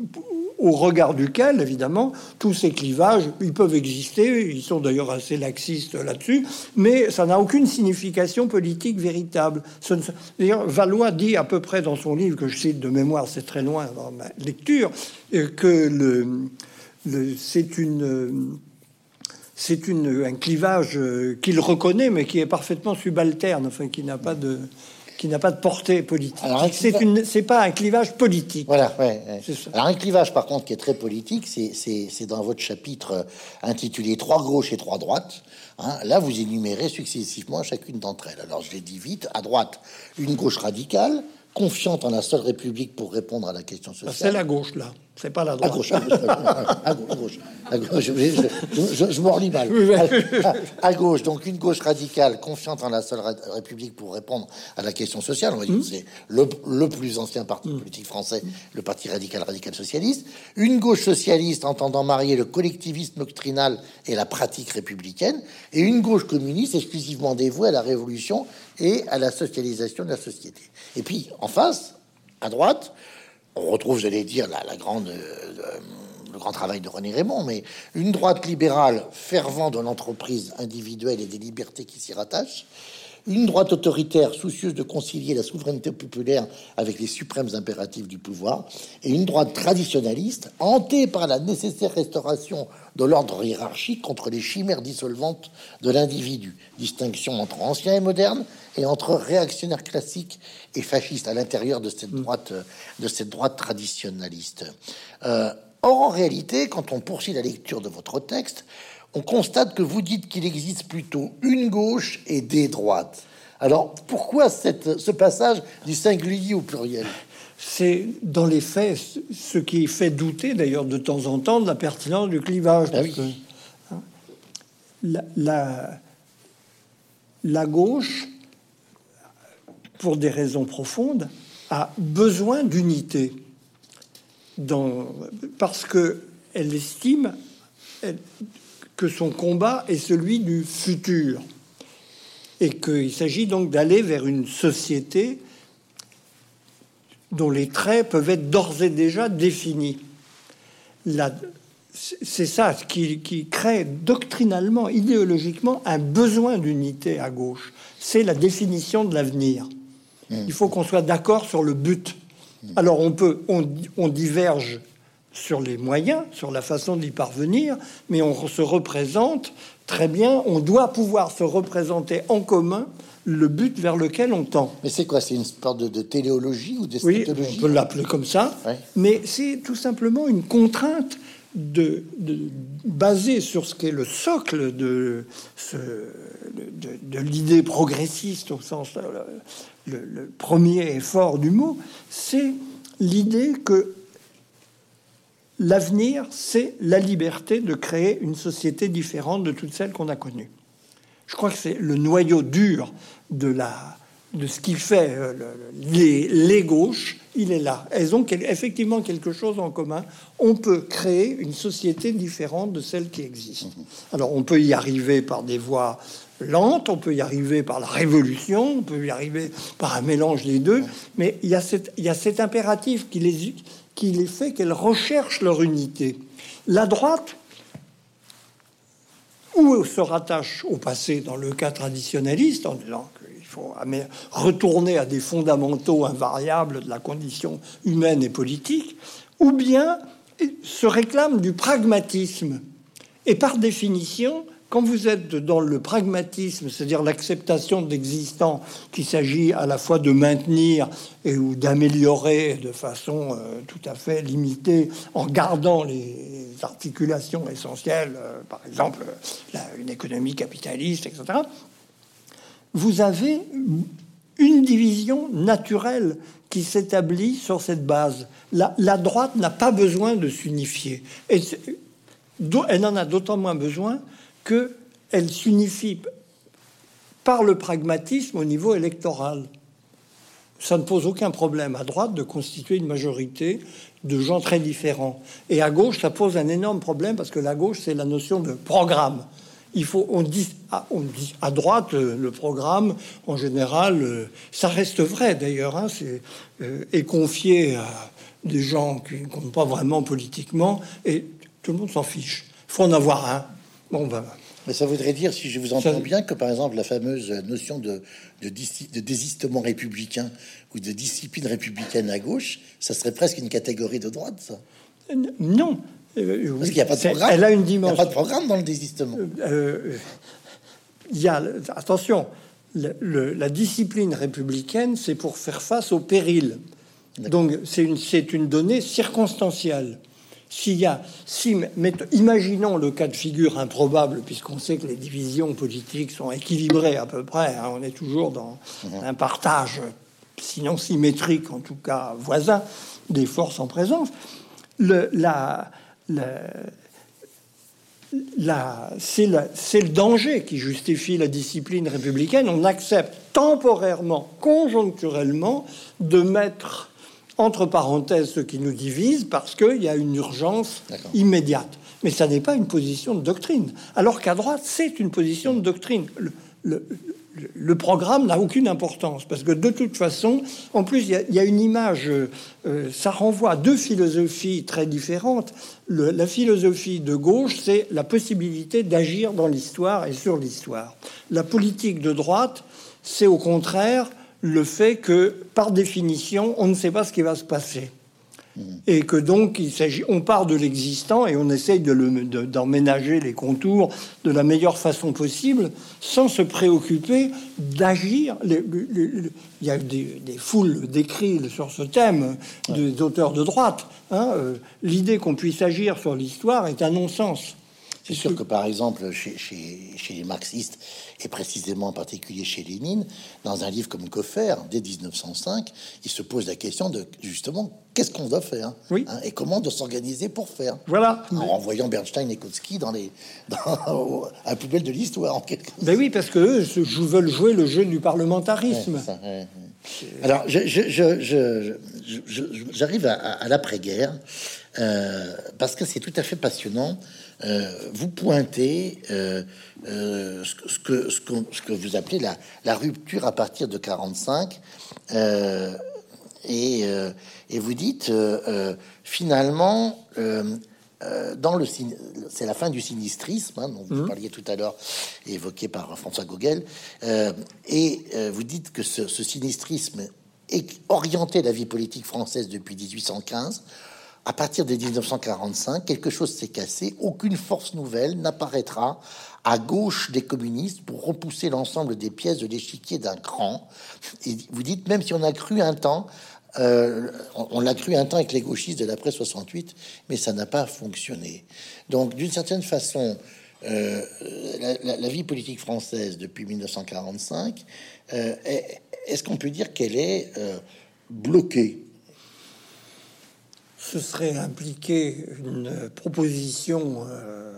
au regard duquel, évidemment, tous ces clivages, ils peuvent exister, ils sont d'ailleurs assez laxistes là-dessus, mais ça n'a aucune signification politique véritable. D'ailleurs, Valois dit à peu près dans son livre, que je cite de mémoire, c'est très loin dans ma lecture, euh, que c'est une c'est un clivage euh, qu'il reconnaît, mais qui est parfaitement subalterne, enfin, qui n'a pas de, qui n'a pas de portée politique. C'est pas un clivage politique. Voilà. Ouais, Alors un clivage, par contre, qui est très politique, c'est dans votre chapitre euh, intitulé Trois gauches et trois droites. Hein. là, vous énumérez successivement chacune d'entre elles. Alors, je l'ai dit vite. À droite, une gauche radicale, confiante en la seule République pour répondre à la question sociale. C'est la gauche, là. C'est pas la droite. À gauche, à gauche, à gauche, Je, je, m'en mal. À, gauche, donc une gauche radicale, confiante en la seule République pour répondre à la question sociale. On va dire hmm. c'est le, le, plus ancien parti hmm. politique français, le Parti radical radical socialiste. Une gauche socialiste entendant marier le collectivisme doctrinal et la pratique républicaine. Et une gauche communiste exclusivement dévouée à la révolution et à la socialisation de la société. Et puis, en face, à droite, on retrouve, j'allais dire, la, grande, euh, le grand travail de René Raymond, mais une droite libérale fervent de l'entreprise individuelle et des libertés qui s'y rattachent, une droite autoritaire soucieuse de concilier la souveraineté populaire avec les suprêmes impératifs du pouvoir, et une droite traditionnaliste hantée par la nécessaire restauration de l'ordre hiérarchique contre les chimères dissolvantes de l'individu. Distinction entre ancien et moderne, et entre réactionnaires classiques et fascistes à l'intérieur de cette mm. droite, de cette droite traditionnaliste. Euh, or, en réalité, quand on poursuit la lecture de votre texte, on constate que vous dites qu'il existe plutôt une gauche et des droites. Alors, pourquoi cette, ce passage du singulier au pluriel? C'est dans les faits ce qui fait douter d'ailleurs de temps en temps de la pertinence du clivage. Ah hein, la, la, la, gauche, pour des raisons profondes, a besoin d'unité parce que elle estime que son combat est celui du futur et qu'il s'agit donc d'aller vers une société dont les traits peuvent être d'ores et déjà définis. C'est ça qui, qui crée doctrinalement, idéologiquement, un besoin d'unité à gauche. C'est la définition de l'avenir. Mmh. Il faut qu'on soit d'accord sur le but. Alors on peut, on, on diverge sur les moyens, sur la façon d'y parvenir, mais on se représente très bien, on doit pouvoir se représenter en commun le but vers lequel on tend. Mais c'est quoi C'est une sorte de, téléologie ou de Oui, on peut l'appeler comme ça, mais c'est tout simplement une contrainte de, basée sur ce qui est le socle de, de, l'idée progressiste au sens le, le premier effort du mot, c'est l'idée que L'avenir, c'est la liberté de créer une société différente de toutes celles qu'on a connues. Je crois que c'est le noyau dur de, la, de ce qui fait euh, les, les, gauches. Il est là. Elles ont effectivement quelque chose en commun. On peut créer une société différente de celle qui existe. Alors on peut y arriver par des voies lentes, on peut y arriver par la révolution, on peut y arriver par un mélange des deux, mais il y a, cette, il y a cet impératif qui les, qui les fait qu'elles recherchent leur unité. La droite, ou se rattache au passé dans le cas traditionnaliste, en disant qu'il faut retourner à des fondamentaux invariables de la condition humaine et politique, ou bien se réclame du pragmatisme. Et par définition, quand vous êtes dans le pragmatisme, c'est-à-dire l'acceptation de l'existant, qu'il s'agit à la fois de maintenir et ou d'améliorer de façon euh, tout à fait limitée, en gardant les articulations essentielles, euh, par exemple une économie capitaliste, etc., vous avez une division naturelle qui s'établit sur cette base. La, droite n'a pas besoin de s'unifier. Elle en a d'autant moins besoin qu'elle s'unifie par le pragmatisme au niveau électoral. Ça ne pose aucun problème à droite de constituer une majorité de gens très différents. Et à gauche, ça pose un énorme problème parce que la gauche, c'est la notion de programme. Il faut, on dit, ah, à droite, euh, le programme, en général, euh, ça reste vrai d'ailleurs, hein, c'est, euh, est confié à des gens qui ne comptent pas vraiment politiquement et tout le monde s'en fiche. Il faut en avoir un. Bon, ben, mais ça voudrait dire, si je vous entends bien, que par exemple la fameuse notion de, de, de, désistement républicain ou de discipline républicaine à gauche, ça serait presque une catégorie de droite, ça Non. Euh, Parce qu'il n'y a pas de programme. Elle a une dimension. Il n'y a pas de programme dans le désistement. Euh, euh, il y a, attention, la discipline républicaine, c'est pour faire face au péril. Donc c'est une, une donnée circonstancielle. S'il y a, si, imaginons le cas de figure improbable, puisqu'on sait que les divisions politiques sont équilibrées à peu près, hein, on est toujours dans mhm. un partage, sinon symétrique, en tout cas voisin, des forces en présence. Le, la, c'est le danger qui justifie la discipline républicaine. On accepte temporairement, conjoncturellement, de mettre entre parenthèses ce qui nous divise parce qu'il y a une urgence immédiate. Mais ça n'est pas une position de doctrine. Alors qu'à droite, c'est une position de doctrine. Le, programme n'a aucune importance parce que de toute façon, en plus, il y a, une image, euh, ça renvoie à deux philosophies très différentes. la philosophie de gauche, c'est la possibilité d'agir dans l'histoire et sur l'histoire. La politique de droite, c'est au contraire le fait que, par définition, on ne sait pas ce qui va se passer. Mm. Et que donc, il s'agit, on part de l'existant et on essaye d'emménager les contours de la meilleure façon possible, sans se préoccuper d'agir. Il y a des, foules d'écrits sur ce thème des auteurs de droite. Hein. Euh, l'idée qu'on puisse agir sur l'histoire est un non-sens. C'est sûr que, par exemple, chez, chez, les marxistes, et précisément en particulier chez Lénine, dans un livre comme Koffer, dès 1905, il se pose la question de, justement, qu'est-ce qu'on doit faire oui. Hein, et comment on doit s'organiser pour faire. Voilà. En renvoyant Bernstein et Kautsky dans les dans, <laughs> à la poubelle de l'histoire. En quelque ben oui, parce que eux veulent jouer le jeu du parlementarisme. Alors, j'arrive à, l'après-guerre euh, parce que c'est tout à fait passionnant euh, vous pointez euh, euh, ce, que, ce, que, vous appelez la, la, rupture à partir de 45 et, et, vous dites finalement dans le c'est la fin du sinistrisme hein, dont vous mmh. parliez tout à l'heure évoqué par François Gogel et vous dites que ce, ce sinistrisme est orienté la vie politique française depuis 1815 à partir de 1945, quelque chose s'est cassé. Aucune force nouvelle n'apparaîtra à gauche des communistes pour repousser l'ensemble des pièces de l'échiquier d'un cran. Et vous dites, même si on a cru un temps, euh, on, l'a cru un temps avec les gauchistes de l'après 68, mais ça n'a pas fonctionné. Donc, d'une certaine façon, euh, la, vie politique française depuis 1945, euh, est-ce qu'on peut dire qu'elle est bloquée? Ce serait impliquer une proposition euh,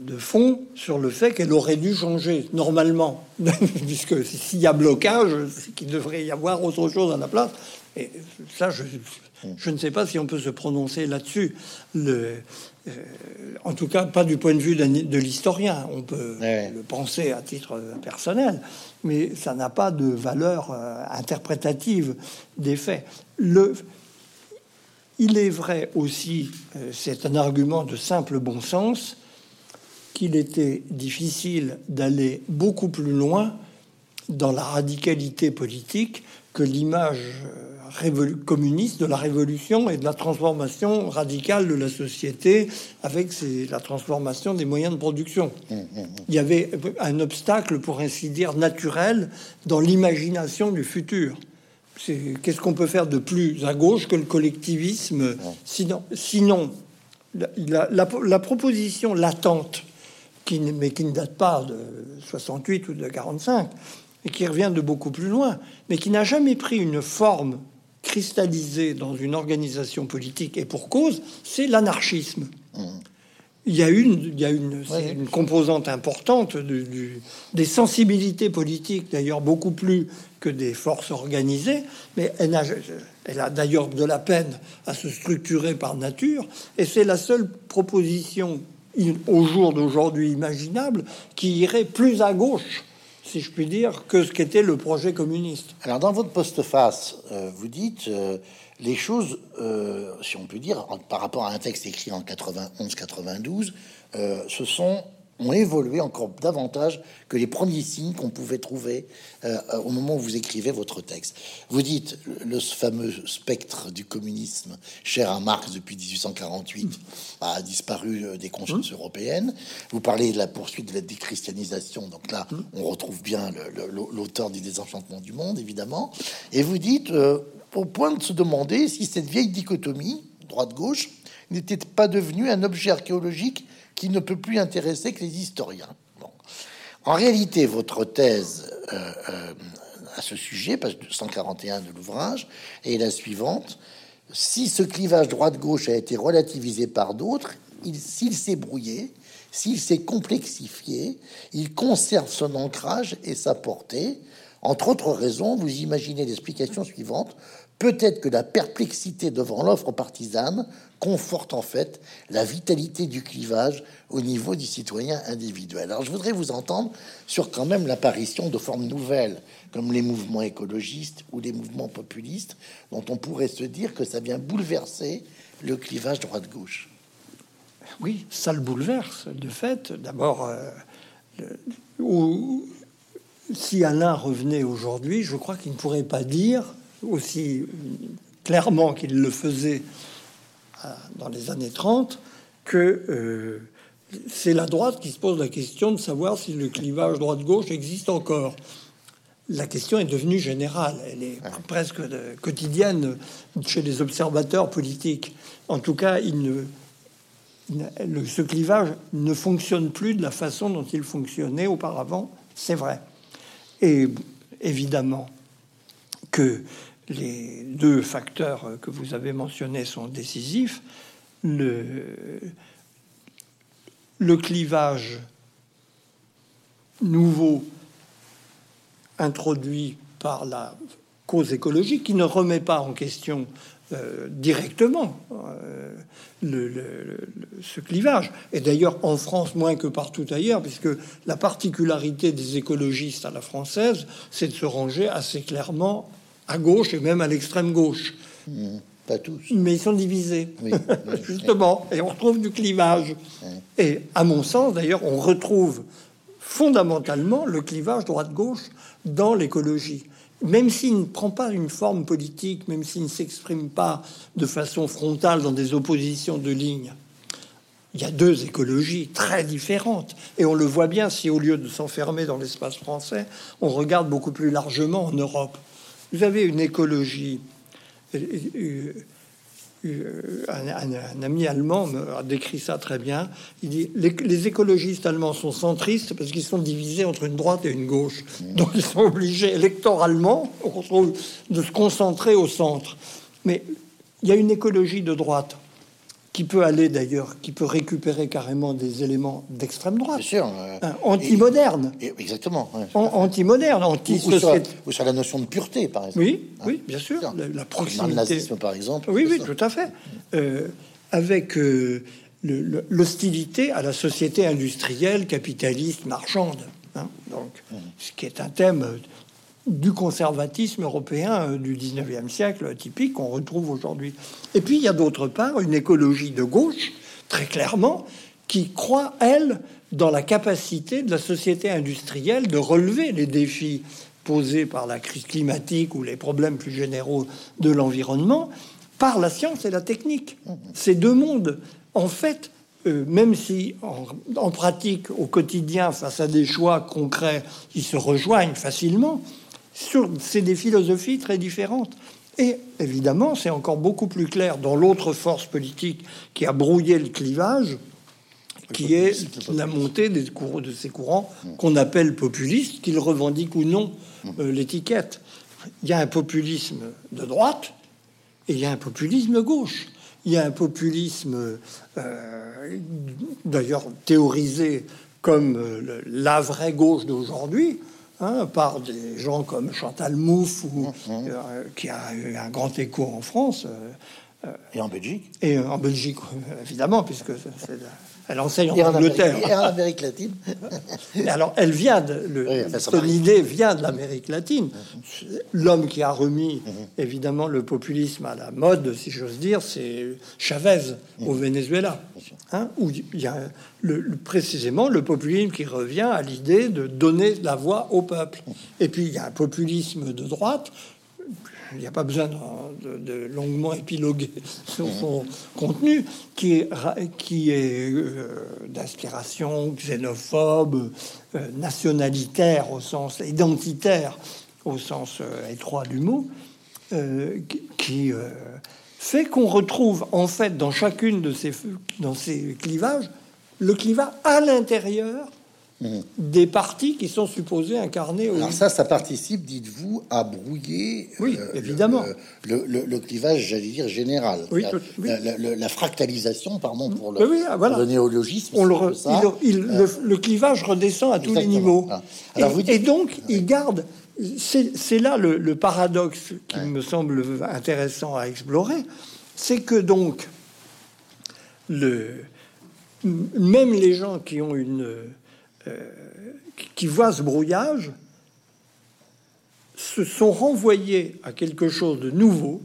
de fond sur le fait qu'elle aurait dû changer normalement, <laughs> puisque s'il y a blocage, c'est qu'il devrait y avoir autre chose à la place. Et ça, je, je ne sais pas si on peut se prononcer là-dessus. Le, euh, en tout cas, pas du point de vue de l'historien. On peut le penser à titre personnel, mais ça n'a pas de valeur euh, interprétative des faits. Le, il est vrai aussi, euh, c'est un argument de simple bon sens, qu'il était difficile d'aller beaucoup plus loin dans la radicalité politique que l'image euh, communiste de la révolution et de la transformation radicale de la société avec la transformation des moyens de production. Il y avait un obstacle, pour ainsi dire, naturel dans l'imagination du futur qu'est-ce qu'on peut faire de plus à gauche que le collectivisme Sinon, sinon la, proposition latente, qui, mais qui ne date pas de 68 ou de 45, et qui revient de beaucoup plus loin, mais qui n'a jamais pris une forme cristallisée dans une organisation politique, et pour cause, c'est l'anarchisme. Mmh. Il y a une, il y a une, une composante importante du, des sensibilités politiques, d'ailleurs beaucoup plus que des forces organisées, mais elle a, d'ailleurs de la peine à se structurer par nature, et c'est la seule proposition au jour d'aujourd'hui imaginable qui irait plus à gauche si je puis dire, que ce qu'était le projet communiste. Alors, dans votre postface, euh, vous dites euh, les choses, euh, si on peut dire, par rapport à un texte écrit en 91-92, se sont ont évolué encore davantage que les premiers signes qu'on pouvait trouver euh, au moment où vous écrivez votre texte. Vous dites le fameux spectre du communisme, cher à Marx depuis 1848, a disparu euh, des consciences mmh. européennes. Vous parlez de la poursuite de la déchristianisation, donc là, mmh. on retrouve bien l'auteur du désenchantement du monde, évidemment. Et vous dites, euh, au point de se demander si cette vieille dichotomie, droite-gauche, n'était pas devenue un objet archéologique qui ne peut plus intéresser que les historiens. En réalité, votre thèse euh, euh, à ce sujet, page 141 de l'ouvrage, est la suivante. Si ce clivage droite-gauche a été relativisé par d'autres, s'il s'est brouillé, s'il s'est complexifié, il conserve son ancrage et sa portée. Entre autres raisons, vous imaginez l'explication suivante. Peut-être que la perplexité devant l'offre partisane conforte en fait la vitalité du clivage au niveau du citoyen individuel. Alors je voudrais vous entendre sur quand même l'apparition de formes nouvelles comme les mouvements écologistes ou les mouvements populistes dont on pourrait se dire que ça vient bouleverser le clivage droite-gauche. Oui, ça le bouleverse de fait. D'abord, euh, si Alain revenait aujourd'hui, je crois qu'il ne pourrait pas dire aussi clairement qu'il le faisait euh, dans les années 30 que euh, c'est la droite qui se pose la question de savoir si le clivage droite-gauche existe encore. La question est devenue générale, elle est presque quotidienne chez les observateurs politiques. En tout cas, il ne, ce clivage ne fonctionne plus de la façon dont il fonctionnait auparavant, c'est vrai. Et évidemment que les deux facteurs que vous avez mentionnés sont décisifs. Le, le clivage nouveau introduit par la cause écologique qui ne remet pas en question euh, directement euh, ce clivage. Et d'ailleurs en France moins que partout ailleurs, puisque la particularité des écologistes à la française, c'est de se ranger assez clairement à gauche et même à l'extrême gauche. Mmh, pas tous. Mais ils sont divisés, <laughs> justement, et on retrouve du clivage. Et à mon sens, d'ailleurs, on retrouve fondamentalement le clivage droite-gauche dans l'écologie. Même s'il ne prend pas une forme politique, même s'il ne s'exprime pas de façon frontale dans des oppositions de lignes, il y a deux écologies très différentes. Et on le voit bien si, au lieu de s'enfermer dans l'espace français, on regarde beaucoup plus largement en Europe. Vous avez une écologie. Euh, euh, euh, un, ami allemand a décrit ça très bien. Il dit les, écologistes allemands sont centristes parce qu'ils sont divisés entre une droite et une gauche. Donc ils sont obligés électoralement de se concentrer au centre. Mais il y a une écologie de droite qui peut aller d'ailleurs, qui peut récupérer carrément des éléments d'extrême droite. Bien sûr. Euh, anti-moderne. Exactement. anti-moderne, anti ou, ou, sur, la notion de pureté, par exemple. Oui, hein. oui, bien sûr. La, proximité. le nazisme, par exemple. Oui, oui, tout à fait. Euh, avec euh, l'hostilité à la société industrielle, capitaliste, marchande. Hein. donc, mmh. ce qui est un thème du conservatisme européen euh, du 19e siècle typique qu'on retrouve aujourd'hui. Et puis il y a d'autre part une écologie de gauche, très clairement, qui croit, elle, dans la capacité de la société industrielle de relever les défis posés par la crise climatique ou les problèmes plus généraux de l'environnement par la science et la technique. Ces deux mondes, en fait, euh, même si en, en, pratique, au quotidien, face à des choix concrets, ils se rejoignent facilement, c'est des philosophies très différentes. Et évidemment, c'est encore beaucoup plus clair dans l'autre force politique qui a brouillé le clivage, qui est la montée des courants, de ces courants qu'on appelle populistes, qu'ils revendiquent ou non euh, l'étiquette. Il y a un populisme de droite et il y a un populisme gauche. Il y a un populisme, euh, d'ailleurs théorisé comme euh, la vraie gauche d'aujourd'hui, hein, par des gens comme Chantal Mouffe, ou, qui a eu un grand écho en France. et en Belgique? Et en Belgique, <laughs> évidemment, puisque c'est elle enseigne en Angleterre. et en Amérique latine. <laughs> alors, elle vient de. Le, idée vient de l'Amérique latine. L'homme qui a remis, mhm. évidemment, le populisme à la mode, si j'ose dire, c'est Chavez au mhm. Venezuela. Hein, où il y a le, précisément le populisme qui revient à l'idée de donner la voix au peuple. Et puis, il y a un populisme de droite il n'y a pas besoin de, longuement épiloguer <laughs> sur son contenu, qui est, qui est euh, d'inspiration xénophobe, euh, nationalitaire au sens identitaire, au sens euh, étroit du mot, qui fait qu'on retrouve en fait dans chacune de ces, dans ces clivages le clivage à l'intérieur des partis qui sont supposés incarner. Alors ça, ça participe, dites-vous, à brouiller. Oui, euh, évidemment. Le, clivage, j'allais dire général. Oui, la, fractalisation, pardon pour le, néologisme. On euh, le, clivage redescend à tous les niveaux. et, donc, il garde. C'est là le, paradoxe qui me semble intéressant à explorer, c'est que donc le même les gens qui ont une qui voient ce brouillage se sont renvoyés à quelque chose de nouveau,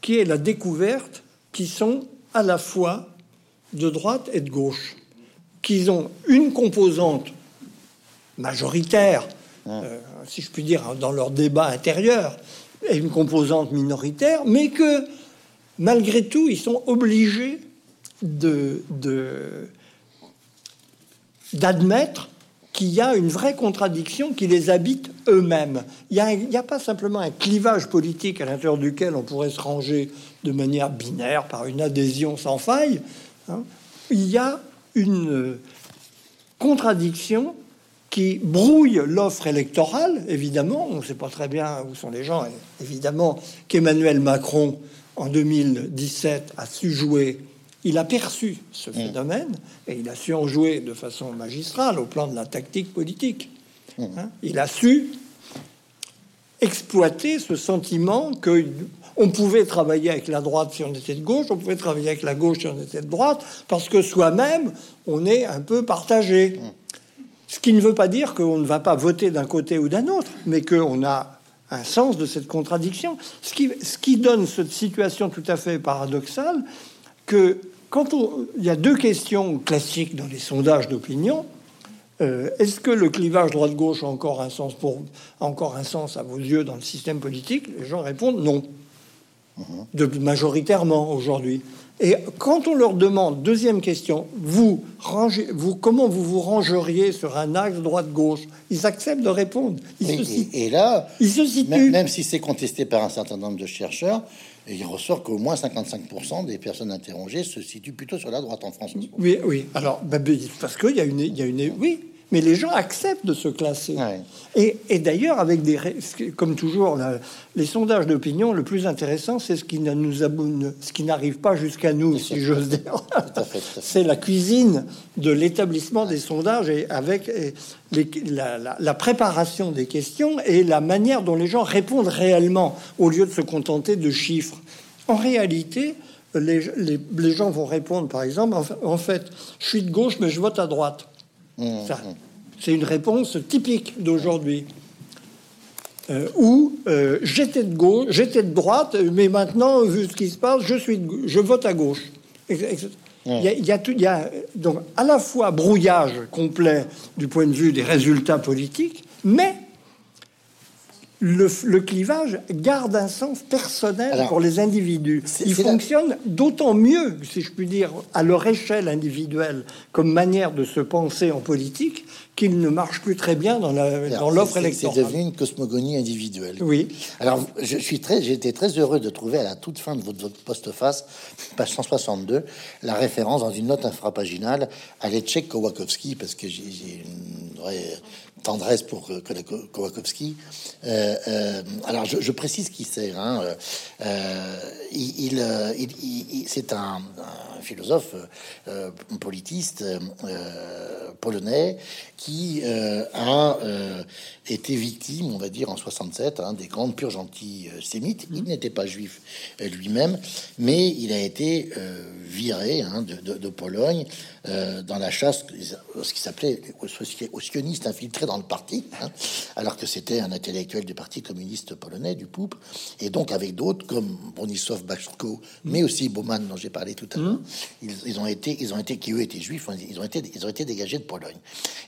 qui est la découverte qu'ils sont à la fois de droite et de gauche, qu'ils ont une composante majoritaire, euh, si je puis dire, dans leur débat intérieur, et une composante minoritaire, mais que malgré tout, ils sont obligés de d'admettre qu'il y a une vraie contradiction qui les habite eux-mêmes. Il n'y a, pas simplement un clivage politique à l'intérieur duquel on pourrait se ranger de manière binaire par une adhésion sans faille. Hein. Il y a une contradiction qui brouille l'offre électorale, évidemment. On ne sait pas très bien où sont les gens. Évidemment qu'Emmanuel Macron, en 2017, a su jouer il a perçu ce mm. phénomène et il a su en jouer de façon magistrale au plan de la tactique politique. Mm. Hein. il a su exploiter ce sentiment que on pouvait travailler avec la droite si on était de gauche, on pouvait travailler avec la gauche si on était de droite, parce que soi-même, on est un peu partagé. Mm. Ce qui ne veut pas dire qu'on ne va pas voter d'un côté ou d'un autre, mais qu'on a un sens de cette contradiction. Ce qui, ce qui donne cette situation tout à fait paradoxale, que quand il y a deux questions classiques dans les sondages d'opinion, euh, est-ce que le clivage droite-gauche a encore un sens pour encore un sens à vos yeux dans le système politique? Les gens répondent non, de, majoritairement aujourd'hui. Et quand on leur demande deuxième question, vous rangez, vous comment vous vous rangeriez sur un axe droite-gauche? Ils acceptent de répondre. et, là, ils se situent. même si c'est contesté par un certain nombre de chercheurs, et il ressort qu'au moins 55% des personnes interrogées se situent plutôt sur la droite en France. Oui, oui. Alors, bah, parce qu'il y a une, y a une, oui, mais les gens acceptent de se classer. Et, d'ailleurs, avec des, comme toujours, les sondages d'opinion, le plus intéressant, c'est ce qui ce n'arrive pas jusqu'à nous, si j'ose dire. c'est la cuisine de l'établissement des sondages et avec la, préparation des questions et la manière dont les gens répondent réellement au lieu de se contenter de chiffres. En réalité, les, gens vont répondre, par exemple, en fait, je suis de gauche, mais je vote à droite. Mmh, mmh. c'est une réponse typique d'aujourd'hui. Euh, ou euh, j'étais de gauche, j'étais de droite, mais maintenant, vu ce qui se passe, je, suis je vote à gauche. Il y, a, tout, il y a donc à la fois brouillage complet du point de vue des résultats politiques, mais le, clivage garde un sens personnel pour les individus. Il fonctionne d'autant mieux, si je puis dire, à leur échelle individuelle, comme manière de se penser en politique, qu'il ne marche plus très bien dans l'offre électorale. C'est devenu une cosmogonie individuelle. Oui. Alors, je suis très, j'ai été très heureux de trouver à la toute fin de votre, votre postface, page 162, la référence dans une note infrapaginale à Leszek Kołakowski, parce que j'ai une vraie tendresse pour euh, Kołakowski. Euh, euh, alors, je, précise qui c'est. Hein, c'est un philosophe euh, politiste euh, polonais qui euh, a euh, été victime, on va dire, en 67, hein, des grandes purges antisémites. Il n'était pas juif euh, lui-même, mais il a été euh, viré hein, de, de- de Pologne euh, dans la chasse, ce qui s'appelait aux, sionistes infiltrés dans le parti, hein, alors que c'était un intellectuel du Parti communiste polonais, du POUP, et donc avec d'autres comme Bronisław Baszko, mais aussi Bauman, dont j'ai parlé tout à l'heure. Ils, ils ont été, ils ont été, qui eux étaient juifs, ils ont été, ils ont été dégagés de Pologne.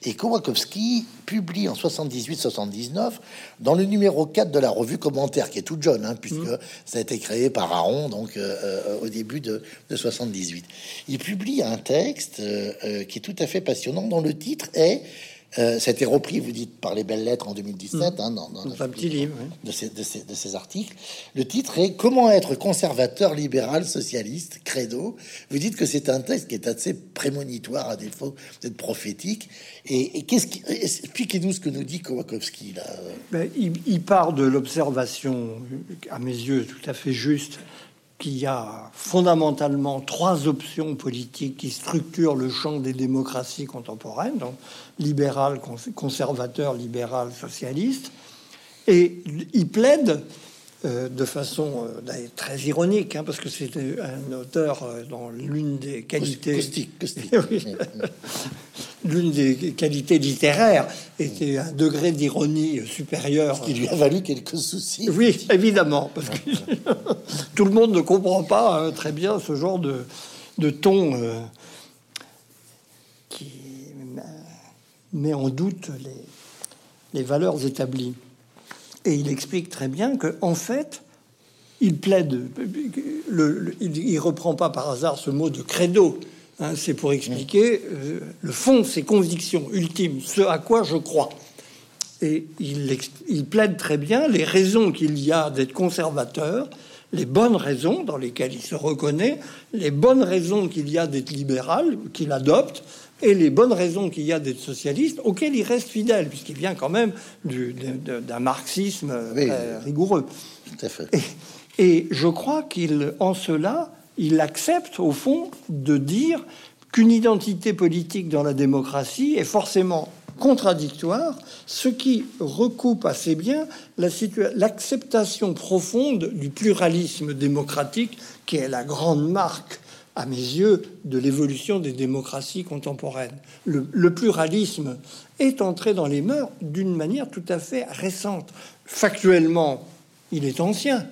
Et Kołakowski publie en 78-79 dans le numéro 4 de la revue Commentaire, qui est toute jeune, hein, puisque ça a été créé par Aaron, donc euh, euh, au début de, de 78. Il publie un texte euh, qui est tout à fait passionnant, dont le titre est euh, ça a été repris, vous dites, par les belles lettres en 2017, hein, dans, un petit livre, oui. de ces, de, ces, de ces articles. Le titre est Comment être conservateur, libéral, socialiste, credo? Vous dites que c'est un texte qui est assez prémonitoire, à défaut d'être prophétique. Et, et qu'est-ce qui. Expliquez-nous ce que nous dit Kowakovski, là. Ben, il, il part de l'observation, à mes yeux, tout à fait juste, qu'il y a fondamentalement trois options politiques qui structurent le champ des démocraties contemporaines, donc conservateur, libéral, socialiste. Et il plaide euh, de façon euh, très ironique, hein, parce que c'est un auteur euh, dont l'une des qualités Caustique, caustique. <laughs> Oui. l'une des qualités littéraires était un degré d'ironie supérieur. qui lui a valu quelques soucis. Oui, évidemment, parce que <laughs> tout le monde ne comprend pas hein, très bien ce genre de, de ton qui met en doute les, les valeurs établies. Et il explique très bien que, en fait, il plaide, le, il, il reprend pas par hasard ce mot de credo. hein, c'est pour expliquer euh, le fond, ses convictions ultimes, ce à quoi je crois. Et il, il plaide très bien les raisons qu'il y a d'être conservateur, les bonnes raisons dans lesquelles il se reconnaît, les bonnes raisons qu'il y a d'être libéral, qu'il adopte, et les bonnes raisons qu'il y a d'être socialiste, auxquelles il reste fidèle, puisqu'il vient quand même du- d'un marxisme Oui. rigoureux. Tout à fait. Et, et je crois qu'il, en cela, il accepte au fond de dire qu'une identité politique dans la démocratie est forcément contradictoire, ce qui recoupe assez bien la l'acceptation profonde du pluralisme démocratique, qui est la grande marque, à mes yeux, de l'évolution des démocraties contemporaines. Le, pluralisme est entré dans les mœurs d'une manière tout à fait récente. Factuellement, il est ancien.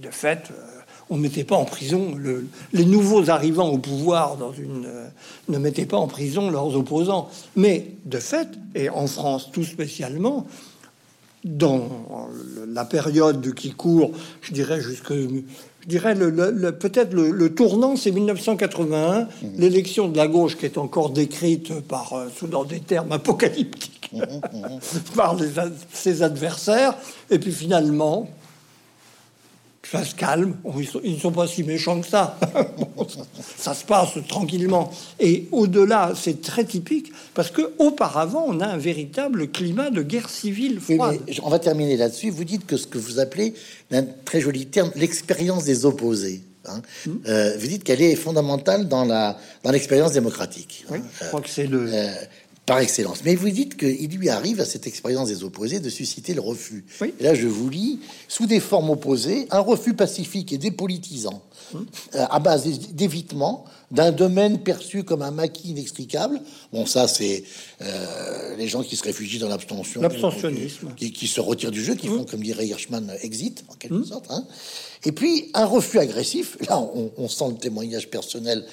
De fait, euh, on ne mettait pas en prison le- les nouveaux arrivants au pouvoir dans une euh, ne mettaient pas en prison leurs opposants. Mais de fait, et en France tout spécialement, dans la période qui court, je dirais jusque, je dirais le, le- le- peut-être le, le tournant, c'est 1981, l'élection de la gauche qui est encore décrite par euh, sous dans des termes apocalyptiques <laughs> par les ad- ses adversaires, et puis finalement. Ça se calme, ils, ne sont pas si méchants que <laughs> ça. ça se passe tranquillement. Et au-delà, c'est très typique parce que auparavant, on a un véritable climat de guerre civile froide. on va terminer là-dessus. Vous dites que ce que vous appelez d'un très joli terme, l'expérience des opposés. hein. Euh, vous dites qu'elle est fondamentale dans la dans l'expérience démocratique. Oui, hein. je crois que c'est le. Euh, par excellence. Mais vous dites qu'il lui arrive à cette expérience des opposés de susciter le refus. Oui. Et là, je vous lis, sous des formes opposées, un refus pacifique et dépolitisant, euh, à base d'évitement d'un domaine perçu comme un maquis inextricable. Bon, ça, c'est euh, les gens qui se réfugient dans l'abstention. L'abstentionnisme. Qui, qui se retirent du jeu, qui font, comme dirait Hirschman, exit, en quelque sorte. hein. Et puis un refus agressif, là on, sent le témoignage personnel,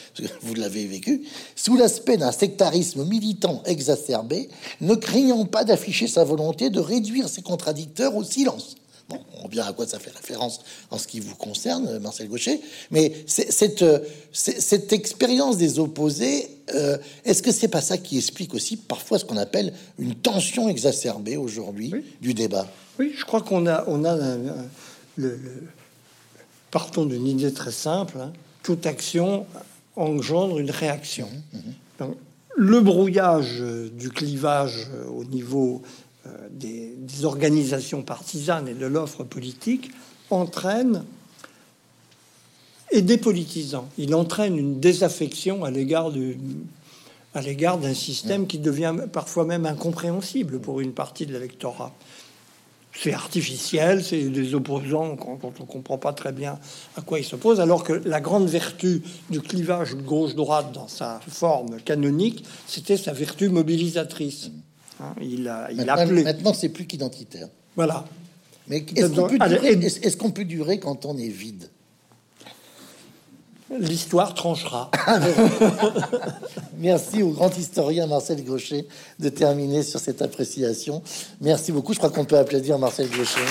vous l'avez vécu, sous l'aspect d'un sectarisme militant exacerbé, ne craignant pas d'afficher sa volonté de réduire ses contradicteurs au silence. Bon, on voit bien à quoi ça fait référence en ce qui vous concerne, Marcel Gaucher. Mais cette, cette expérience des opposés, euh, est-ce que c'est pas ça qui explique aussi parfois ce qu'on appelle une tension exacerbée aujourd'hui du débat? Oui, je crois qu'on a, on a le, partons d'une idée très simple hein. toute action engendre une réaction. Mmh, mmh. le brouillage du clivage au niveau euh, des, organisations partisanes et de l'offre politique entraîne et dépolitisant. Il entraîne une désaffection à l'égard à l'égard d'un système qui devient parfois même incompréhensible pour une partie de l'électorat. C'est artificiel, c'est des opposants quand, on ne comprend pas très bien à quoi ils s'opposent, alors que la grande vertu du clivage gauche-droite dans sa forme canonique, c'était sa vertu mobilisatrice. Hein, il a, il maintenant, maintenant c'est plus qu'identitaire. Voilà. Mais est-ce qu'on peut, durer quand on est vide? L'histoire tranchera. <laughs> Merci au grand historien Marcel Gaucher de terminer sur cette appréciation. Merci beaucoup. Je crois qu'on peut applaudir Marcel Gaucher.